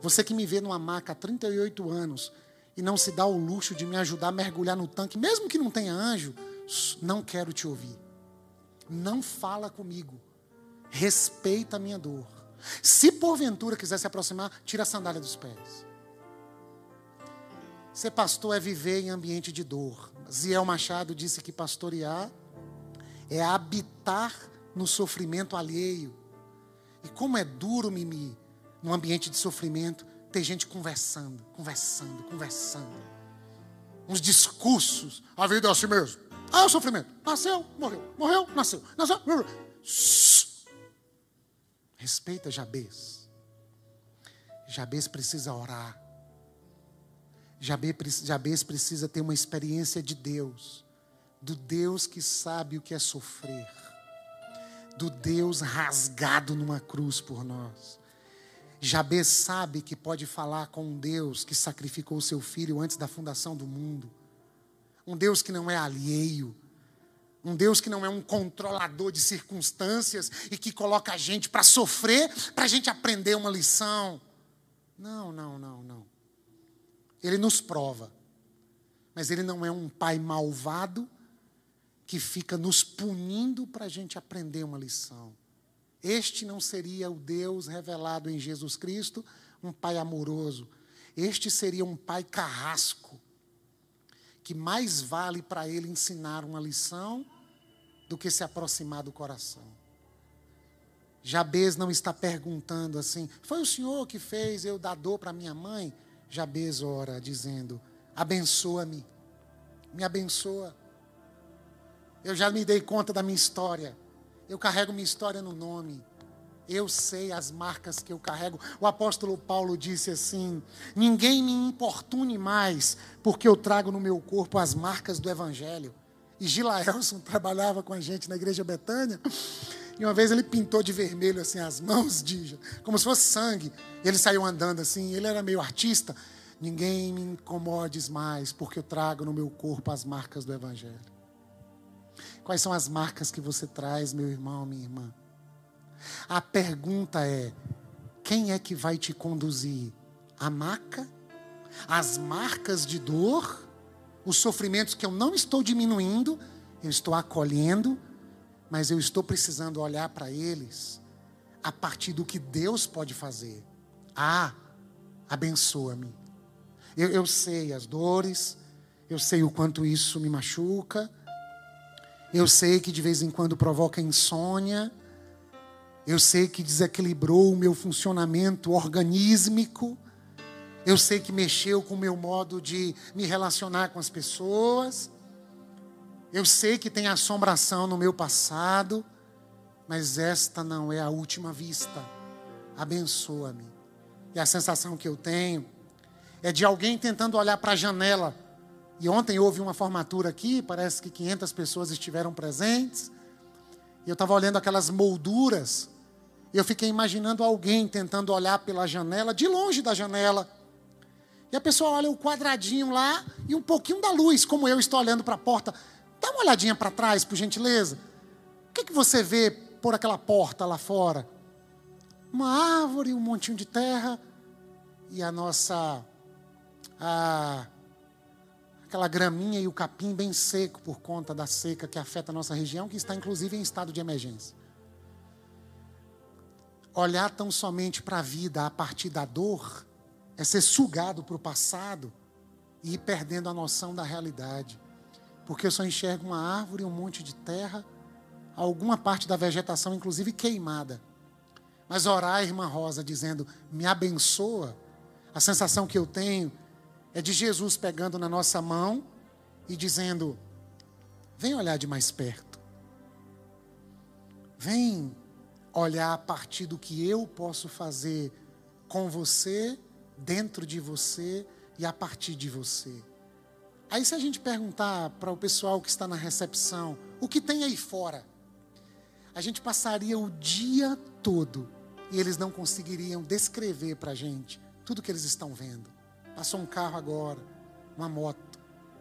Você que me vê numa maca há 38 anos e não se dá o luxo de me ajudar a mergulhar no tanque, mesmo que não tenha anjo, não quero te ouvir. Não fala comigo. Respeita a minha dor. Se porventura quiser se aproximar, tira a sandália dos pés. Ser pastor é viver em ambiente de dor. Ziel Machado disse que pastorear é habitar no sofrimento alheio. E como é duro, Mimi, num ambiente de sofrimento, ter gente conversando, conversando, conversando. Uns discursos. A vida é assim mesmo. Ah, é o sofrimento. Nasceu, morreu. Morreu, nasceu. Nasceu, morreu. Respeita Jabez. Jabez precisa orar. Jabez precisa ter uma experiência de Deus. Do Deus que sabe o que é sofrer. Do Deus rasgado numa cruz por nós. Jabez sabe que pode falar com um Deus que sacrificou seu filho antes da fundação do mundo. Um Deus que não é alheio. Um Deus que não é um controlador de circunstâncias e que coloca a gente para sofrer, para a gente aprender uma lição. Não, não, não, não. Ele nos prova. Mas ele não é um pai malvado que fica nos punindo para a gente aprender uma lição. Este não seria o Deus revelado em Jesus Cristo, um pai amoroso. Este seria um pai carrasco, que mais vale para ele ensinar uma lição do que se aproximar do coração. Jabez não está perguntando assim: foi o senhor que fez eu dar dor para minha mãe? Jabez ora, dizendo: abençoa-me, me abençoa. Eu já me dei conta da minha história. Eu carrego minha história no nome. Eu sei as marcas que eu carrego. O apóstolo Paulo disse assim: Ninguém me importune mais, porque eu trago no meu corpo as marcas do Evangelho. E Gilaelson trabalhava com a gente na igreja Betânia. E uma vez ele pintou de vermelho assim as mãos, de, como se fosse sangue. Ele saiu andando assim. Ele era meio artista. Ninguém me incomodes mais, porque eu trago no meu corpo as marcas do Evangelho. Quais são as marcas que você traz, meu irmão, minha irmã? A pergunta é: quem é que vai te conduzir? A maca? As marcas de dor? Os sofrimentos que eu não estou diminuindo, eu estou acolhendo, mas eu estou precisando olhar para eles a partir do que Deus pode fazer. Ah, abençoa-me. Eu, eu sei as dores, eu sei o quanto isso me machuca eu sei que de vez em quando provoca insônia. Eu sei que desequilibrou o meu funcionamento organísmico. Eu sei que mexeu com o meu modo de me relacionar com as pessoas. Eu sei que tem assombração no meu passado, mas esta não é a última vista. Abençoa-me. E a sensação que eu tenho é de alguém tentando olhar para a janela e ontem houve uma formatura aqui, parece que 500 pessoas estiveram presentes. E eu estava olhando aquelas molduras. E eu fiquei imaginando alguém tentando olhar pela janela, de longe da janela. E a pessoa olha o quadradinho lá e um pouquinho da luz, como eu estou olhando para a porta. Dá uma olhadinha para trás, por gentileza. O que, que você vê por aquela porta lá fora? Uma árvore, um montinho de terra e a nossa a aquela graminha e o capim bem seco por conta da seca que afeta a nossa região, que está inclusive em estado de emergência. Olhar tão somente para a vida a partir da dor é ser sugado para o passado e ir perdendo a noção da realidade. Porque eu só enxergo uma árvore, um monte de terra, alguma parte da vegetação, inclusive queimada. Mas orar, irmã Rosa, dizendo, me abençoa, a sensação que eu tenho é de Jesus pegando na nossa mão e dizendo: Vem olhar de mais perto. Vem olhar a partir do que eu posso fazer com você, dentro de você e a partir de você. Aí, se a gente perguntar para o pessoal que está na recepção, o que tem aí fora? A gente passaria o dia todo e eles não conseguiriam descrever para a gente tudo que eles estão vendo. Passou um carro agora, uma moto.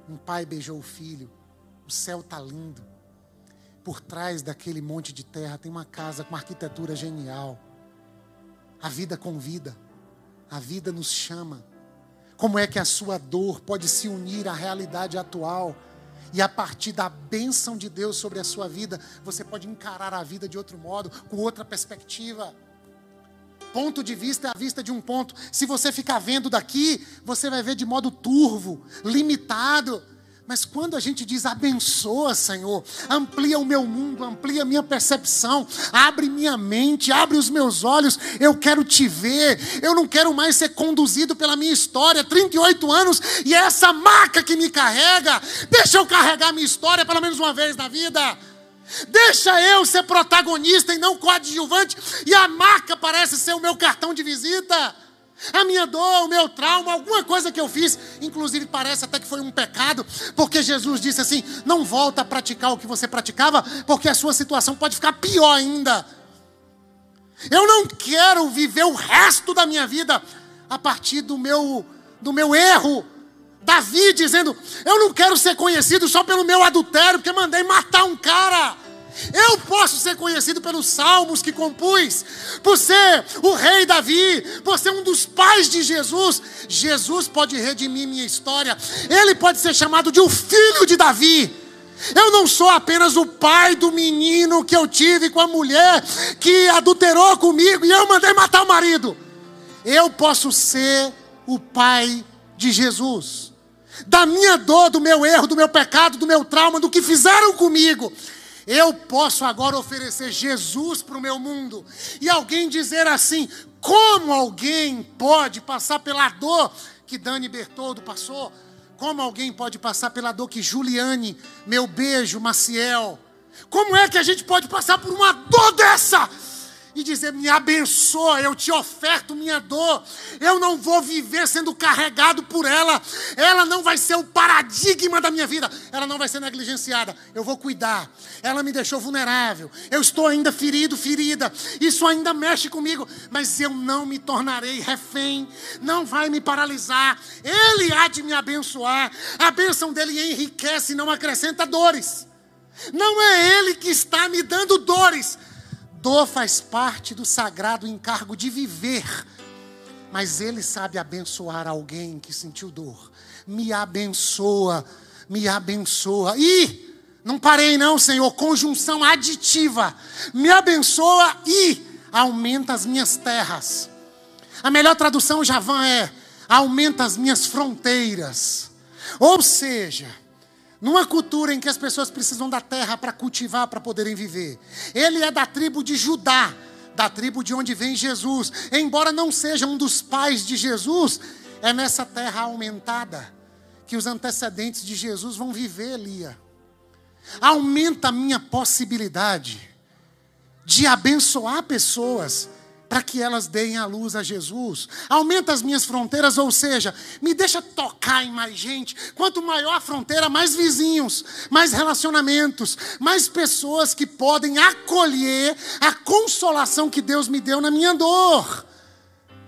Um pai beijou o filho. O céu está lindo. Por trás daquele monte de terra tem uma casa com uma arquitetura genial. A vida convida. A vida nos chama. Como é que a sua dor pode se unir à realidade atual? E a partir da bênção de Deus sobre a sua vida, você pode encarar a vida de outro modo, com outra perspectiva. Ponto de vista é a vista de um ponto. Se você ficar vendo daqui, você vai ver de modo turvo, limitado. Mas quando a gente diz abençoa, Senhor, amplia o meu mundo, amplia a minha percepção, abre minha mente, abre os meus olhos, eu quero te ver, eu não quero mais ser conduzido pela minha história, 38 anos, e é essa maca que me carrega, deixa eu carregar minha história pelo menos uma vez na vida. Deixa eu ser protagonista e não coadjuvante, e a maca parece ser o meu cartão de visita. A minha dor, o meu trauma, alguma coisa que eu fiz, inclusive parece até que foi um pecado, porque Jesus disse assim: não volta a praticar o que você praticava, porque a sua situação pode ficar pior ainda. Eu não quero viver o resto da minha vida a partir do meu, do meu erro. Davi dizendo: Eu não quero ser conhecido só pelo meu adultério, porque mandei matar um cara. Eu posso ser conhecido pelos salmos que compus, por ser o rei Davi, por ser um dos pais de Jesus. Jesus pode redimir minha história, ele pode ser chamado de o filho de Davi. Eu não sou apenas o pai do menino que eu tive com a mulher que adulterou comigo e eu mandei matar o marido. Eu posso ser o pai de Jesus. Da minha dor, do meu erro, do meu pecado, do meu trauma, do que fizeram comigo. Eu posso agora oferecer Jesus para o meu mundo. E alguém dizer assim: como alguém pode passar pela dor que Dani Bertoldo passou? Como alguém pode passar pela dor que Juliane, meu beijo, Maciel? Como é que a gente pode passar por uma dor dessa? E dizer: Me abençoa, eu te oferto minha dor. Eu não vou viver sendo carregado por ela. Ela não vai ser o paradigma da minha vida. Ela não vai ser negligenciada. Eu vou cuidar. Ela me deixou vulnerável. Eu estou ainda ferido, ferida. Isso ainda mexe comigo. Mas eu não me tornarei refém. Não vai me paralisar. Ele há de me abençoar. A bênção dele enriquece não acrescenta dores. Não é ele que está me dando dores Dor faz parte do sagrado encargo de viver, mas Ele sabe abençoar alguém que sentiu dor. Me abençoa, me abençoa. E não parei, não, Senhor, conjunção aditiva. Me abençoa e aumenta as minhas terras. A melhor tradução, Javan, é aumenta as minhas fronteiras. Ou seja, numa cultura em que as pessoas precisam da terra para cultivar, para poderem viver. Ele é da tribo de Judá, da tribo de onde vem Jesus. Embora não seja um dos pais de Jesus, é nessa terra aumentada que os antecedentes de Jesus vão viver, Lia. Aumenta a minha possibilidade de abençoar pessoas para que elas deem a luz a Jesus. Aumenta as minhas fronteiras, ou seja, me deixa tocar em mais gente. Quanto maior a fronteira, mais vizinhos, mais relacionamentos, mais pessoas que podem acolher a consolação que Deus me deu na minha dor.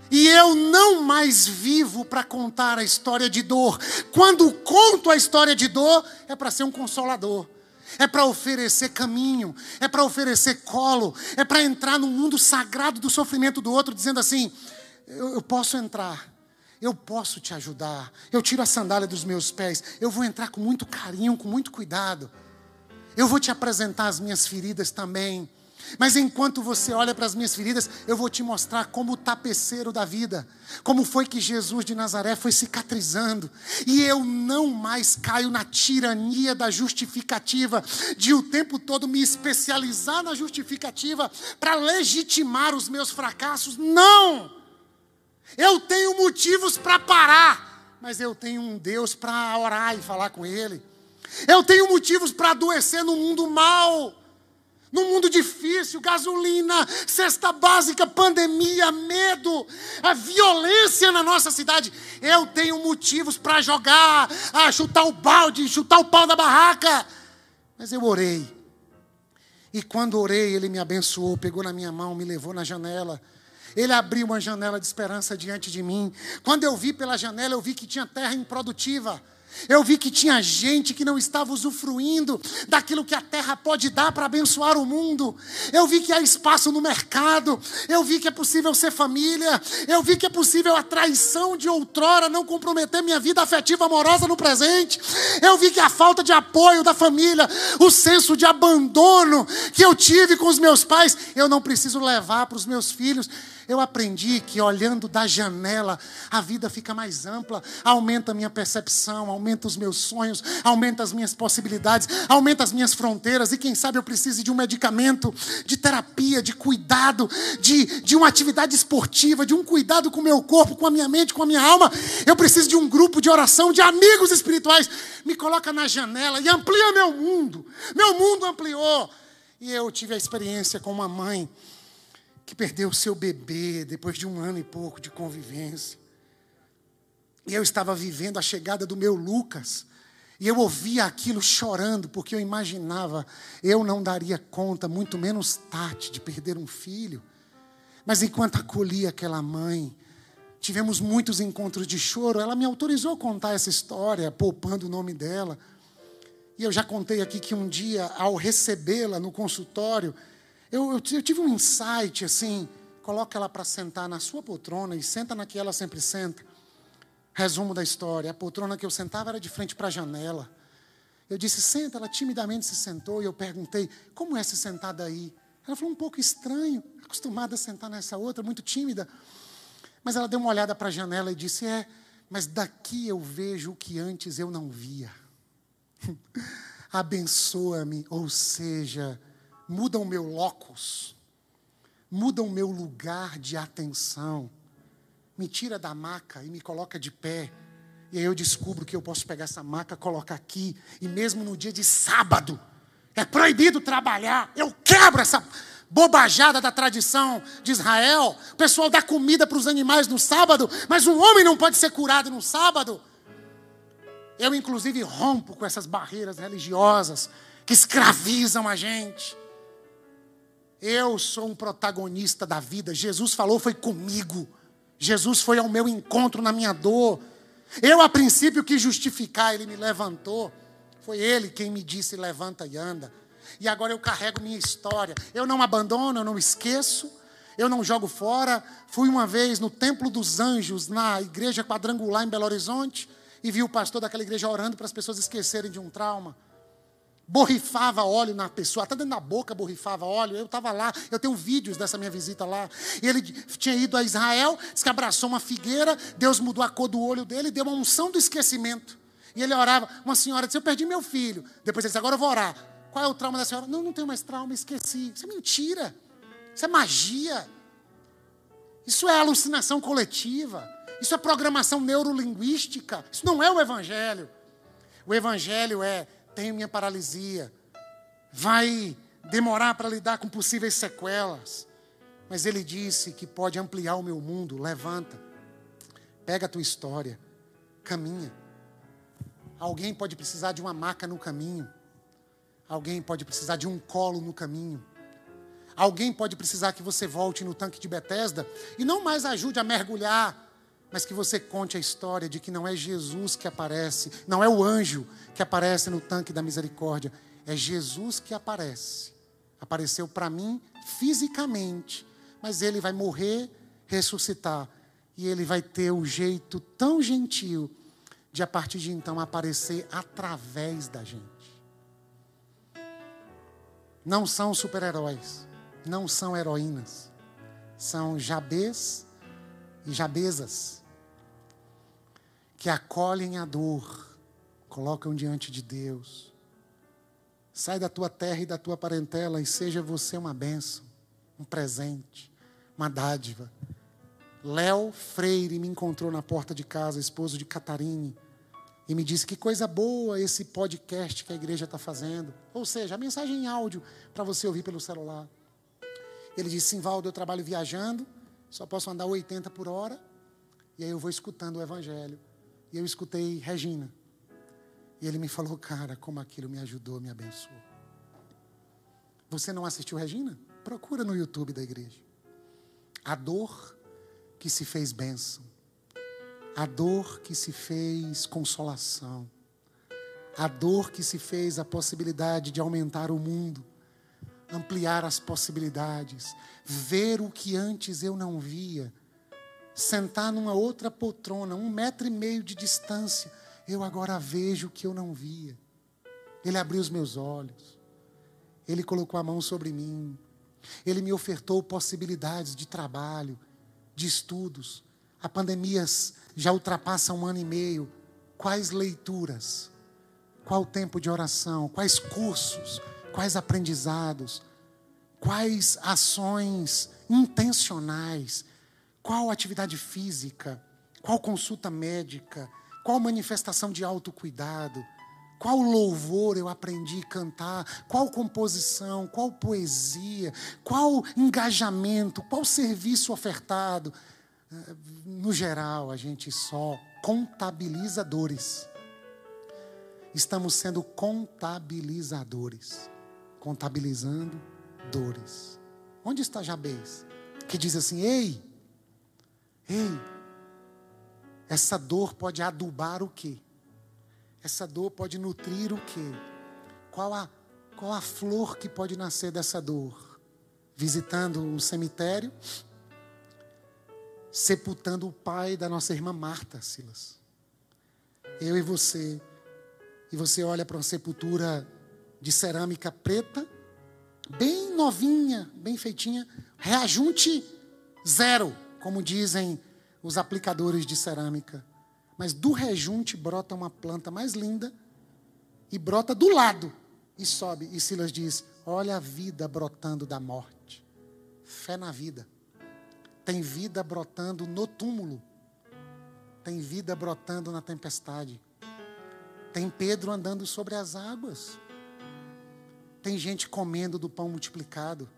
E eu não mais vivo para contar a história de dor. Quando conto a história de dor, é para ser um consolador é para oferecer caminho, é para oferecer colo, é para entrar no mundo sagrado do sofrimento do outro, dizendo assim: eu, eu, posso entrar, eu posso te ajudar, eu tiro a sandália dos meus pés, eu vou entrar com muito carinho, com muito cuidado, eu vou te apresentar as minhas feridas também. Mas enquanto você olha para as minhas feridas, eu vou te mostrar como o tapeceiro da vida, como foi que Jesus de Nazaré foi cicatrizando, e eu não mais caio na tirania da justificativa, de o tempo todo me especializar na justificativa para legitimar os meus fracassos. Não! Eu tenho motivos para parar, mas eu tenho um Deus para orar e falar com Ele. Eu tenho motivos para adoecer no mundo mal no mundo difícil, gasolina, cesta básica, pandemia, medo, a violência na nossa cidade. Eu tenho motivos para jogar, a chutar o balde, chutar o pau da barraca. Mas eu orei. E quando orei, ele me abençoou, pegou na minha mão, me levou na janela. Ele abriu uma janela de esperança diante de mim. Quando eu vi pela janela, eu vi que tinha terra improdutiva Eu vi que tinha gente que não estava usufruindo daquilo que a terra pode dar para abençoar o mundo. Eu vi que há espaço no mercado. Eu vi que é possível ser família. Eu vi que é possível a traição de outrora não comprometer minha vida afetiva amorosa no presente. Eu vi que a falta de apoio da família, o senso de abandono que eu tive com os meus pais, eu não preciso levar para os meus filhos. Eu aprendi que olhando da janela, a vida fica mais ampla, aumenta a minha percepção, aumenta os meus sonhos, aumenta as minhas possibilidades, aumenta as minhas fronteiras. E quem sabe eu precise de um medicamento, de terapia, de cuidado, de, de uma atividade esportiva, de um cuidado com o meu corpo, com a minha mente, com a minha alma. Eu preciso de um grupo de oração, de amigos espirituais. Me coloca na janela e amplia meu mundo. Meu mundo ampliou. E eu tive a experiência com uma mãe que perdeu o seu bebê depois de um ano e pouco de convivência. E eu estava vivendo a chegada do meu Lucas. E eu ouvia aquilo chorando, porque eu imaginava, eu não daria conta, muito menos Tati, de perder um filho. Mas enquanto acolhia aquela mãe, tivemos muitos encontros de choro. Ela me autorizou a contar essa história, poupando o nome dela. E eu já contei aqui que um dia, ao recebê-la no consultório, eu, eu, eu tive um insight assim: coloca ela para sentar na sua poltrona e senta na que ela sempre senta. Resumo da história: a poltrona que eu sentava era de frente para a janela. Eu disse, senta. Ela timidamente se sentou e eu perguntei, como é se sentar daí? Ela falou, um pouco estranho, acostumada a sentar nessa outra, muito tímida. Mas ela deu uma olhada para a janela e disse, é, mas daqui eu vejo o que antes eu não via. Abençoa-me, ou seja, muda o meu locus, muda o meu lugar de atenção, me tira da maca e me coloca de pé. E aí eu descubro que eu posso pegar essa maca, colocar aqui, e mesmo no dia de sábado, é proibido trabalhar. Eu quebro essa bobajada da tradição de Israel. O pessoal dá comida para os animais no sábado, mas um homem não pode ser curado no sábado. Eu, inclusive, rompo com essas barreiras religiosas que escravizam a gente. Eu sou um protagonista da vida. Jesus falou, foi comigo. Jesus foi ao meu encontro na minha dor. Eu, a princípio, quis justificar, ele me levantou. Foi ele quem me disse: levanta e anda. E agora eu carrego minha história. Eu não abandono, eu não esqueço, eu não jogo fora. Fui uma vez no Templo dos Anjos, na igreja quadrangular em Belo Horizonte, e vi o pastor daquela igreja orando para as pessoas esquecerem de um trauma borrifava óleo na pessoa, até dentro da boca borrifava óleo. Eu estava lá, eu tenho vídeos dessa minha visita lá. Ele tinha ido a Israel, que abraçou uma figueira, Deus mudou a cor do olho dele, deu uma unção do esquecimento. E ele orava, uma senhora disse: Eu perdi meu filho. Depois ele disse: Agora eu vou orar. Qual é o trauma da senhora? Não, não tenho mais trauma, esqueci. Isso é mentira. Isso é magia. Isso é alucinação coletiva. Isso é programação neurolinguística. Isso não é o Evangelho. O Evangelho é tenho minha paralisia, vai demorar para lidar com possíveis sequelas. Mas ele disse que pode ampliar o meu mundo. Levanta, pega a tua história, caminha. Alguém pode precisar de uma maca no caminho. Alguém pode precisar de um colo no caminho. Alguém pode precisar que você volte no tanque de Betesda e não mais ajude a mergulhar mas que você conte a história de que não é Jesus que aparece, não é o anjo que aparece no tanque da misericórdia, é Jesus que aparece. Apareceu para mim fisicamente, mas ele vai morrer, ressuscitar, e ele vai ter o um jeito tão gentil de a partir de então aparecer através da gente. Não são super-heróis, não são heroínas, são Jabês e Jabezas que acolhem a dor, colocam diante de Deus. Sai da tua terra e da tua parentela e seja você uma bênção, um presente, uma dádiva. Léo Freire me encontrou na porta de casa, esposo de Catarine, e me disse que coisa boa esse podcast que a igreja está fazendo. Ou seja, a mensagem em áudio para você ouvir pelo celular. Ele disse: Simvaldo, eu trabalho viajando, só posso andar 80 por hora, e aí eu vou escutando o evangelho. E eu escutei Regina. E ele me falou, cara, como aquilo me ajudou, me abençoou. Você não assistiu Regina? Procura no YouTube da igreja. A dor que se fez bênção. A dor que se fez consolação. A dor que se fez a possibilidade de aumentar o mundo, ampliar as possibilidades, ver o que antes eu não via, sentar numa outra poltrona, um metro e meio de distância, eu agora vejo o que eu não via. Ele abriu os meus olhos, ele colocou a mão sobre mim, ele me ofertou possibilidades de trabalho, de estudos. A pandemia já ultrapassa um ano e meio. Quais leituras? Qual tempo de oração? Quais cursos? Quais aprendizados? Quais ações intencionais? Qual atividade física? Qual consulta médica? Qual manifestação de autocuidado? Qual louvor eu aprendi a cantar? Qual composição? Qual poesia? Qual engajamento? Qual serviço ofertado? No geral, a gente só contabiliza dores. Estamos sendo contabilizadores, contabilizando dores. Onde está Jabez? Que diz assim: Ei, ei, essa dor pode adubar o quê? Essa dor pode nutrir o quê? Qual a, qual a flor que pode nascer dessa dor? Visitando um cemitério, sepultando o pai da nossa irmã Marta, Silas. Eu e você. E você olha para uma sepultura de cerâmica preta, bem novinha, bem feitinha, reajunte zero, como dizem os aplicadores de cerâmica. Mas do rejunte brota uma planta mais linda e brota do lado e sobe. E Silas diz: Olha a vida brotando da morte. Fé na vida. Tem vida brotando no túmulo. Tem vida brotando na tempestade. Tem Pedro andando sobre as águas. Tem gente comendo do pão multiplicado.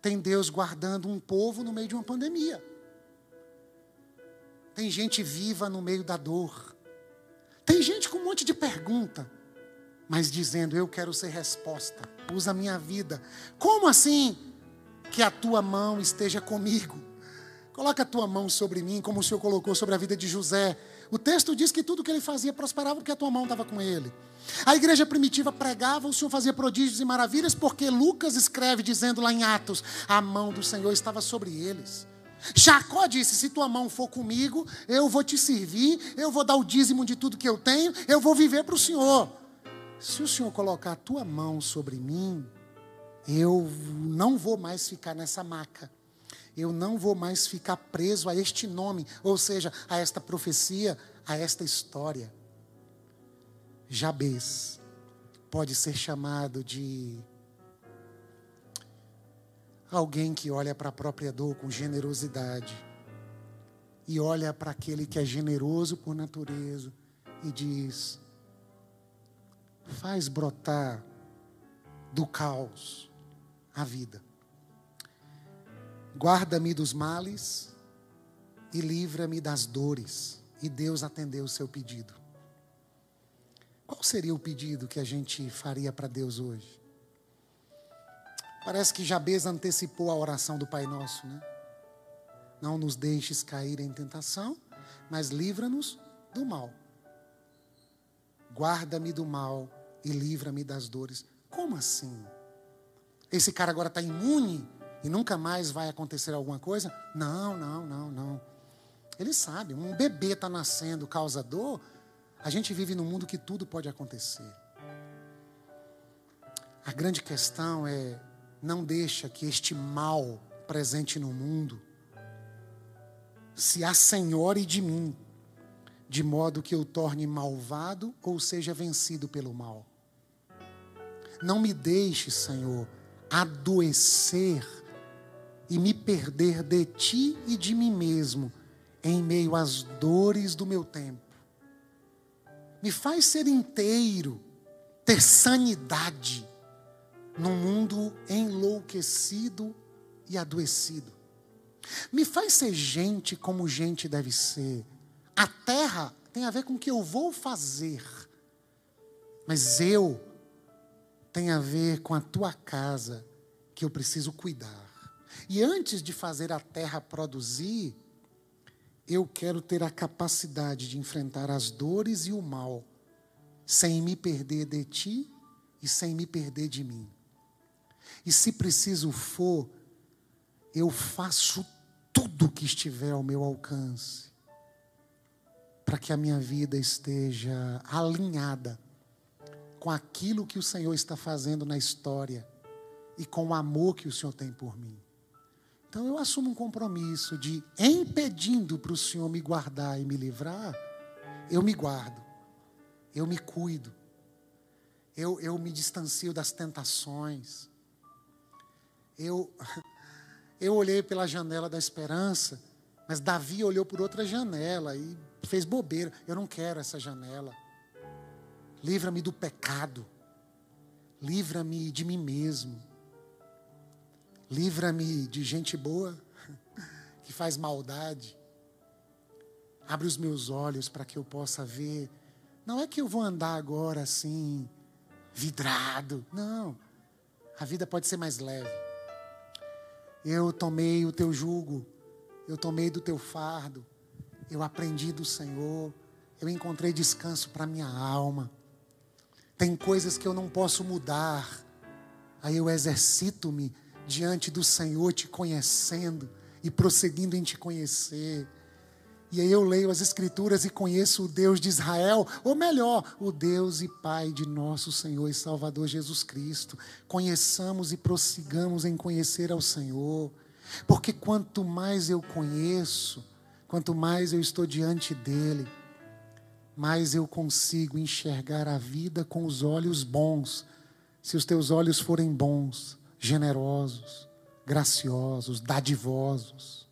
Tem Deus guardando um povo no meio de uma pandemia. Tem gente viva no meio da dor. Tem gente com um monte de pergunta, mas dizendo: Eu quero ser resposta. Usa a minha vida. Como assim? Que a tua mão esteja comigo. Coloca a tua mão sobre mim, como o Senhor colocou sobre a vida de José. O texto diz que tudo que ele fazia prosperava porque a tua mão estava com ele. A igreja primitiva pregava, o Senhor fazia prodígios e maravilhas, porque Lucas escreve dizendo lá em Atos: a mão do Senhor estava sobre eles. Jacó disse: Se tua mão for comigo, eu vou te servir, eu vou dar o dízimo de tudo que eu tenho, eu vou viver para o Senhor. Se o Senhor colocar a tua mão sobre mim, eu não vou mais ficar nessa maca. Eu não vou mais ficar preso a este nome, ou seja, a esta profecia, a esta história. Jabez pode ser chamado de Alguém que olha para a própria dor com generosidade e olha para aquele que é generoso por natureza e diz: faz brotar do caos a vida. Guarda-me dos males e livra-me das dores. E Deus atendeu o seu pedido. Qual seria o pedido que a gente faria para Deus hoje? Parece que Jabez antecipou a oração do Pai Nosso, né? Não nos deixes cair em tentação, mas livra-nos do mal. Guarda-me do mal e livra-me das dores. Como assim? Esse cara agora está imune e nunca mais vai acontecer alguma coisa? Não, não, não, não. Ele sabe, um bebê está nascendo, causa dor. A gente vive num mundo que tudo pode acontecer. A grande questão é não deixa que este mal presente no mundo se assenhore de mim, de modo que eu torne malvado ou seja vencido pelo mal. Não me deixe, Senhor, adoecer e me perder de ti e de mim mesmo em meio às dores do meu tempo. Me faz ser inteiro, ter sanidade num mundo enlouquecido e adoecido. Me faz ser gente como gente deve ser. A terra tem a ver com o que eu vou fazer, mas eu tem a ver com a tua casa que eu preciso cuidar. E antes de fazer a terra produzir, eu quero ter a capacidade de enfrentar as dores e o mal sem me perder de ti e sem me perder de mim. E se preciso for, eu faço tudo que estiver ao meu alcance para que a minha vida esteja alinhada com aquilo que o Senhor está fazendo na história e com o amor que o Senhor tem por mim. Então eu assumo um compromisso de, em pedindo para o Senhor me guardar e me livrar, eu me guardo, eu me cuido, eu, eu me distancio das tentações. Eu, eu olhei pela janela da esperança, mas Davi olhou por outra janela e fez bobeira. Eu não quero essa janela. Livra-me do pecado. Livra-me de mim mesmo. Livra-me de gente boa que faz maldade. Abre os meus olhos para que eu possa ver. Não é que eu vou andar agora assim, vidrado. Não. A vida pode ser mais leve. Eu tomei o teu jugo, eu tomei do teu fardo, eu aprendi do Senhor, eu encontrei descanso para minha alma. Tem coisas que eu não posso mudar, aí eu exercito-me diante do Senhor, te conhecendo e prosseguindo em te conhecer. E aí eu leio as Escrituras e conheço o Deus de Israel, ou melhor, o Deus e Pai de nosso Senhor e Salvador Jesus Cristo. Conheçamos e prossigamos em conhecer ao Senhor, porque quanto mais eu conheço, quanto mais eu estou diante dEle, mais eu consigo enxergar a vida com os olhos bons. Se os teus olhos forem bons, generosos, graciosos, dadivosos,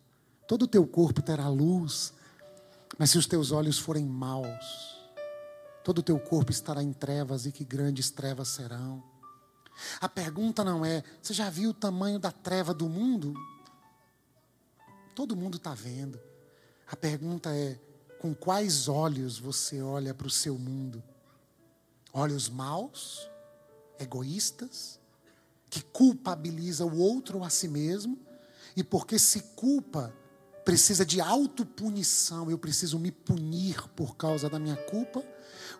todo o teu corpo terá luz mas se os teus olhos forem maus, todo o teu corpo estará em trevas e que grandes trevas serão. A pergunta não é: você já viu o tamanho da treva do mundo? Todo mundo está vendo. A pergunta é: com quais olhos você olha para o seu mundo? Olhos maus, egoístas, que culpabiliza o outro a si mesmo, e porque se culpa, precisa de autopunição, eu preciso me punir por causa da minha culpa,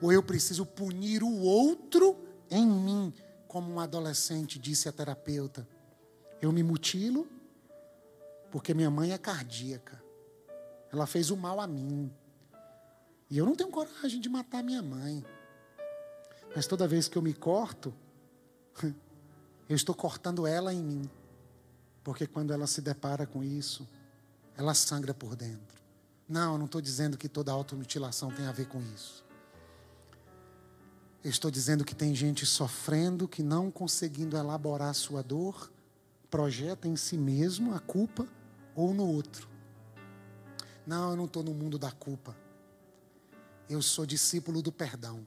ou eu preciso punir o outro em mim, como um adolescente disse a terapeuta. Eu me mutilo porque minha mãe é cardíaca. Ela fez o mal a mim. E eu não tenho coragem de matar minha mãe. Mas toda vez que eu me corto, eu estou cortando ela em mim. Porque quando ela se depara com isso, ela sangra por dentro. Não, eu não estou dizendo que toda automutilação tem a ver com isso. Eu estou dizendo que tem gente sofrendo, que não conseguindo elaborar sua dor, projeta em si mesmo a culpa ou no outro. Não, eu não estou no mundo da culpa. Eu sou discípulo do perdão.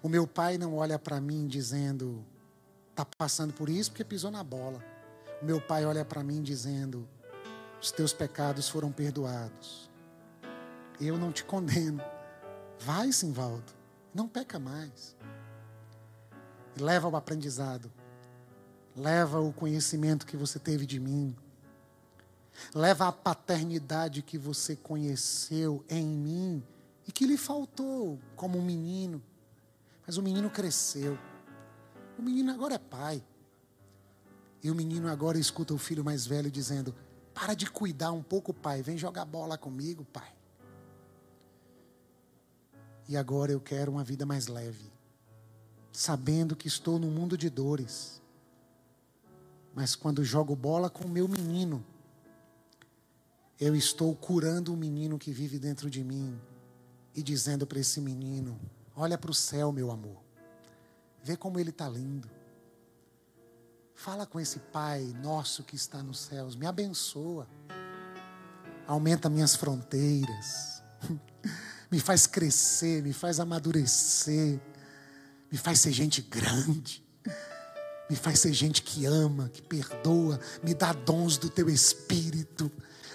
O meu pai não olha para mim dizendo, está passando por isso porque pisou na bola. Meu pai olha para mim dizendo, os teus pecados foram perdoados. Eu não te condeno. Vai, Simvaldo, não peca mais. leva o aprendizado. Leva o conhecimento que você teve de mim. Leva a paternidade que você conheceu em mim e que lhe faltou como um menino. Mas o menino cresceu. O menino agora é pai. E o menino agora escuta o filho mais velho dizendo: para de cuidar um pouco, pai. Vem jogar bola comigo, pai. E agora eu quero uma vida mais leve, sabendo que estou num mundo de dores. Mas quando jogo bola com o meu menino, eu estou curando o menino que vive dentro de mim e dizendo para esse menino: Olha para o céu, meu amor. Vê como ele está lindo. Fala com esse Pai nosso que está nos céus, me abençoa, aumenta minhas fronteiras, me faz crescer, me faz amadurecer, me faz ser gente grande, me faz ser gente que ama, que perdoa, me dá dons do teu espírito,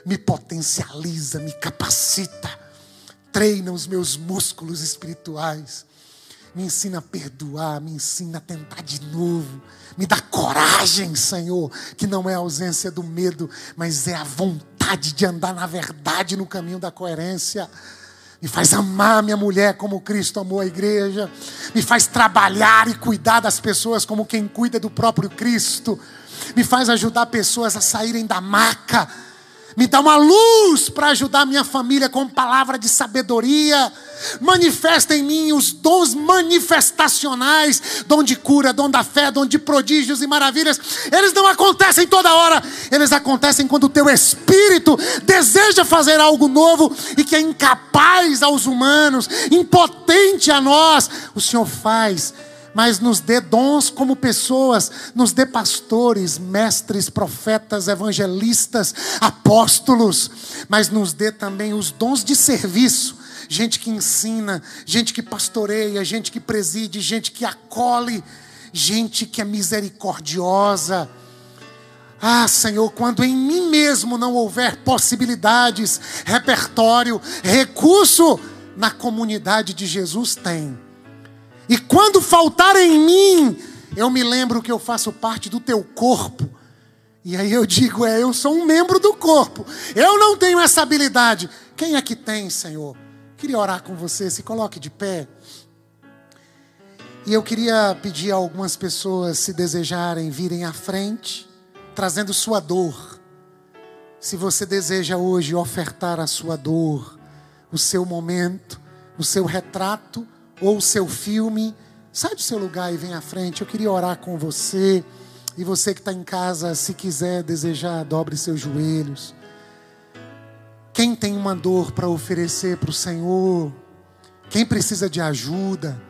me potencializa, me capacita, treina os meus músculos espirituais me ensina a perdoar, me ensina a tentar de novo. Me dá coragem, Senhor, que não é a ausência do medo, mas é a vontade de andar na verdade, no caminho da coerência. me faz amar minha mulher como Cristo amou a igreja, me faz trabalhar e cuidar das pessoas como quem cuida do próprio Cristo, me faz ajudar pessoas a saírem da maca, me dá uma luz para ajudar minha família com palavra de sabedoria. Manifesta em mim os dons manifestacionais, dom de cura, dom da fé, dom de prodígios e maravilhas. Eles não acontecem toda hora, eles acontecem quando o teu espírito deseja fazer algo novo e que é incapaz aos humanos, impotente a nós. O Senhor faz mas nos dê dons como pessoas, nos dê pastores, mestres, profetas, evangelistas, apóstolos, mas nos dê também os dons de serviço. Gente que ensina, gente que pastoreia, gente que preside, gente que acolhe, gente que é misericordiosa. Ah, Senhor, quando em mim mesmo não houver possibilidades, repertório, recurso, na comunidade de Jesus tem. E quando faltar em mim, eu me lembro que eu faço parte do teu corpo. E aí eu digo, é, eu sou um membro do corpo. Eu não tenho essa habilidade. Quem é que tem, Senhor? Queria orar com você, se coloque de pé. E eu queria pedir a algumas pessoas, se desejarem, virem à frente, trazendo sua dor. Se você deseja hoje ofertar a sua dor, o seu momento, o seu retrato, ou o seu filme, sai do seu lugar e vem à frente. Eu queria orar com você. E você que está em casa, se quiser desejar, dobre seus joelhos. Quem tem uma dor para oferecer para o Senhor? Quem precisa de ajuda?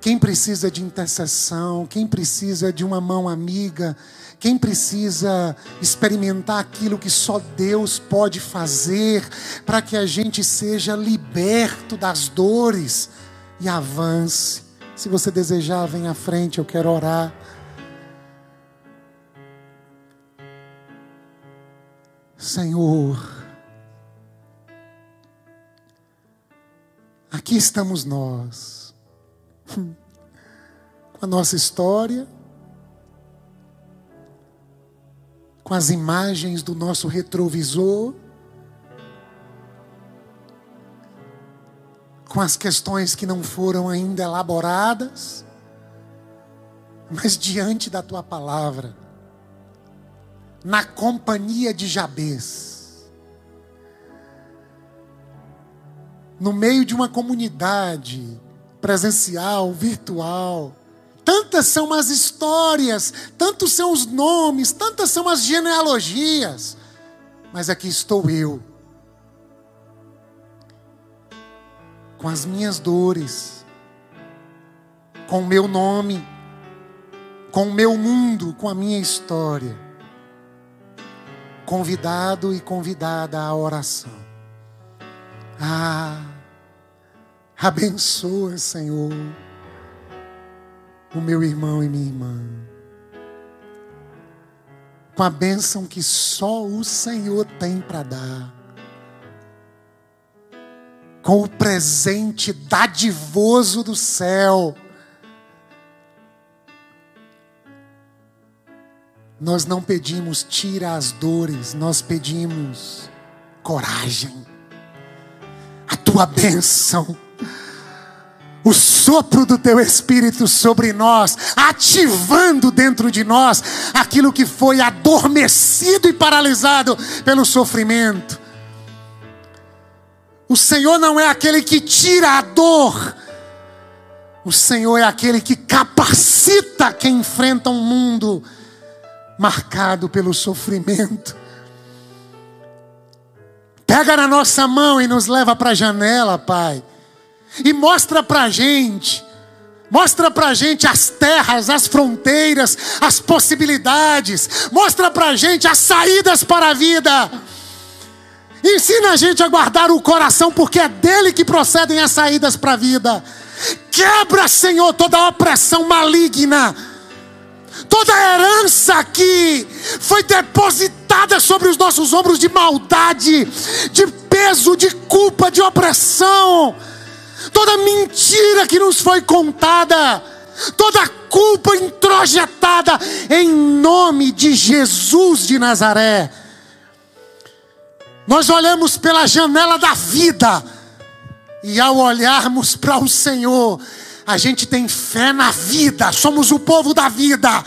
Quem precisa de intercessão? Quem precisa de uma mão amiga? Quem precisa experimentar aquilo que só Deus pode fazer para que a gente seja liberto das dores? E avance. Se você desejar, vem à frente, eu quero orar. Senhor, aqui estamos nós, com a nossa história, com as imagens do nosso retrovisor, com as questões que não foram ainda elaboradas, mas diante da tua palavra, na companhia de Jabez, no meio de uma comunidade presencial, virtual, tantas são as histórias, tantos são os nomes, tantas são as genealogias, mas aqui estou eu com as minhas dores, com o meu nome, com o meu mundo, com a minha história. Convidado e convidada à oração. Ah, abençoa, Senhor, o meu irmão e minha irmã. Com a bênção que só o Senhor tem para dar com o presente dadivoso do céu. Nós não pedimos tira as dores, nós pedimos coragem, a tua bênção, o sopro do teu Espírito sobre nós, ativando dentro de nós aquilo que foi adormecido e paralisado pelo sofrimento o Senhor não é aquele que tira a dor. O Senhor é aquele que capacita quem enfrenta um mundo marcado pelo sofrimento. Pega na nossa mão e nos leva para a janela, Pai. E mostra para a gente. Mostra para a gente as terras, as fronteiras, as possibilidades. Mostra para a gente as saídas para a vida. Ensina a gente a guardar o coração, porque é dele que procedem as saídas para a vida. Quebra, Senhor, toda opressão maligna, toda herança que foi depositada sobre os nossos ombros de maldade, de peso, de culpa, de opressão, toda mentira que nos foi contada, toda culpa introjetada, em nome de Jesus de Nazaré nós olhamos pela janela da vida E ao olharmos para o Senhor, a gente tem fé na vida, somos o povo da vida.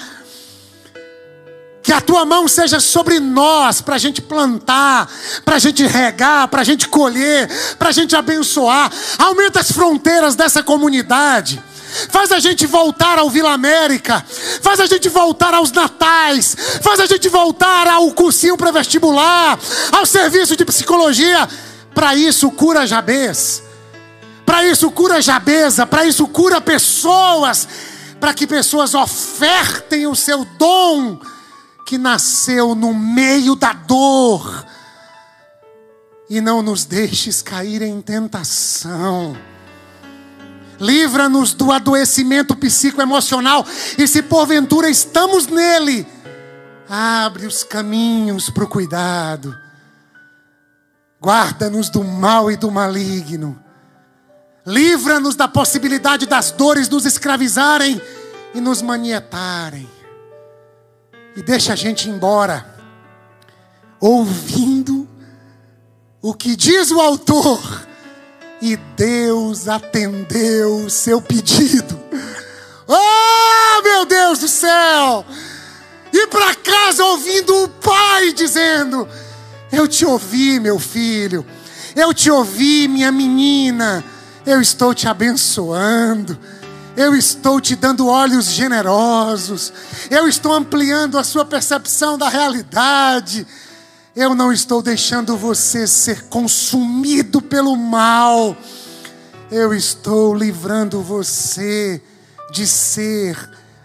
Que a tua mão seja sobre nós, para a gente plantar, para a gente regar, para a gente colher, para a gente abençoar. Aumenta as fronteiras dessa comunidade. Faz a gente voltar ao Vila América, faz a gente voltar aos natais, faz a gente voltar ao cursinho pré-vestibular, ao serviço de psicologia. Para isso, cura Jabez. Para isso, cura Jabeza. Para isso, cura pessoas. Para que pessoas ofertem o seu dom que nasceu no meio da dor. E não nos deixes cair em tentação. Livra-nos do adoecimento psicoemocional. E se porventura estamos nele, abre os caminhos para o cuidado. Guarda-nos do mal e do maligno. Livra-nos da possibilidade das dores nos escravizarem e nos manietarem e deixa a gente embora, ouvindo o que diz o autor, e Deus atendeu o seu pedido. Oh, meu Deus do céu! E para casa ouvindo o pai dizendo: Eu te ouvi, meu filho, eu te ouvi, minha menina, eu estou te abençoando. Eu estou te dando olhos generosos. Eu estou ampliando a sua percepção da realidade. Eu não estou deixando você ser consumido pelo mal. Eu estou livrando você de ser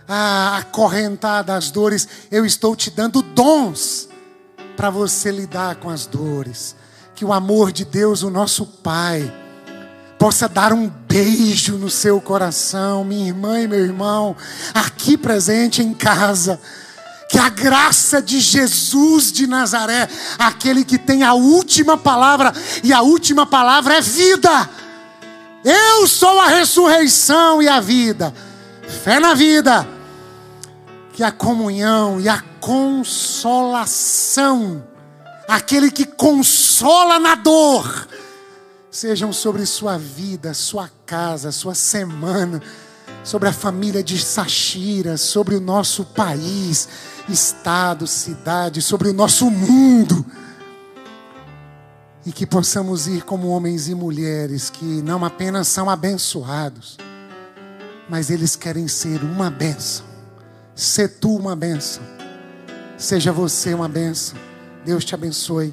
ah, acorrentado às dores. Eu estou te dando dons para você lidar com as dores. Que o amor de Deus, o nosso Pai, possa dar um beijo no seu coração, minha irmã e meu irmão, aqui presente em casa. Que a graça de Jesus de Nazaré, aquele que tem a última palavra, e a última palavra é vida. Eu sou a ressurreição e a vida. Fé na vida. Que a comunhão e a consolação, aquele que consola na dor, sejam sobre sua vida, sua casa, sua semana, sobre a família de Sachira, sobre o nosso país, estado, cidade, sobre o nosso mundo. E que possamos ir como homens e mulheres que não apenas são abençoados, mas eles querem ser uma bênção. Se tu uma bênção, seja você uma bênção. Deus te abençoe.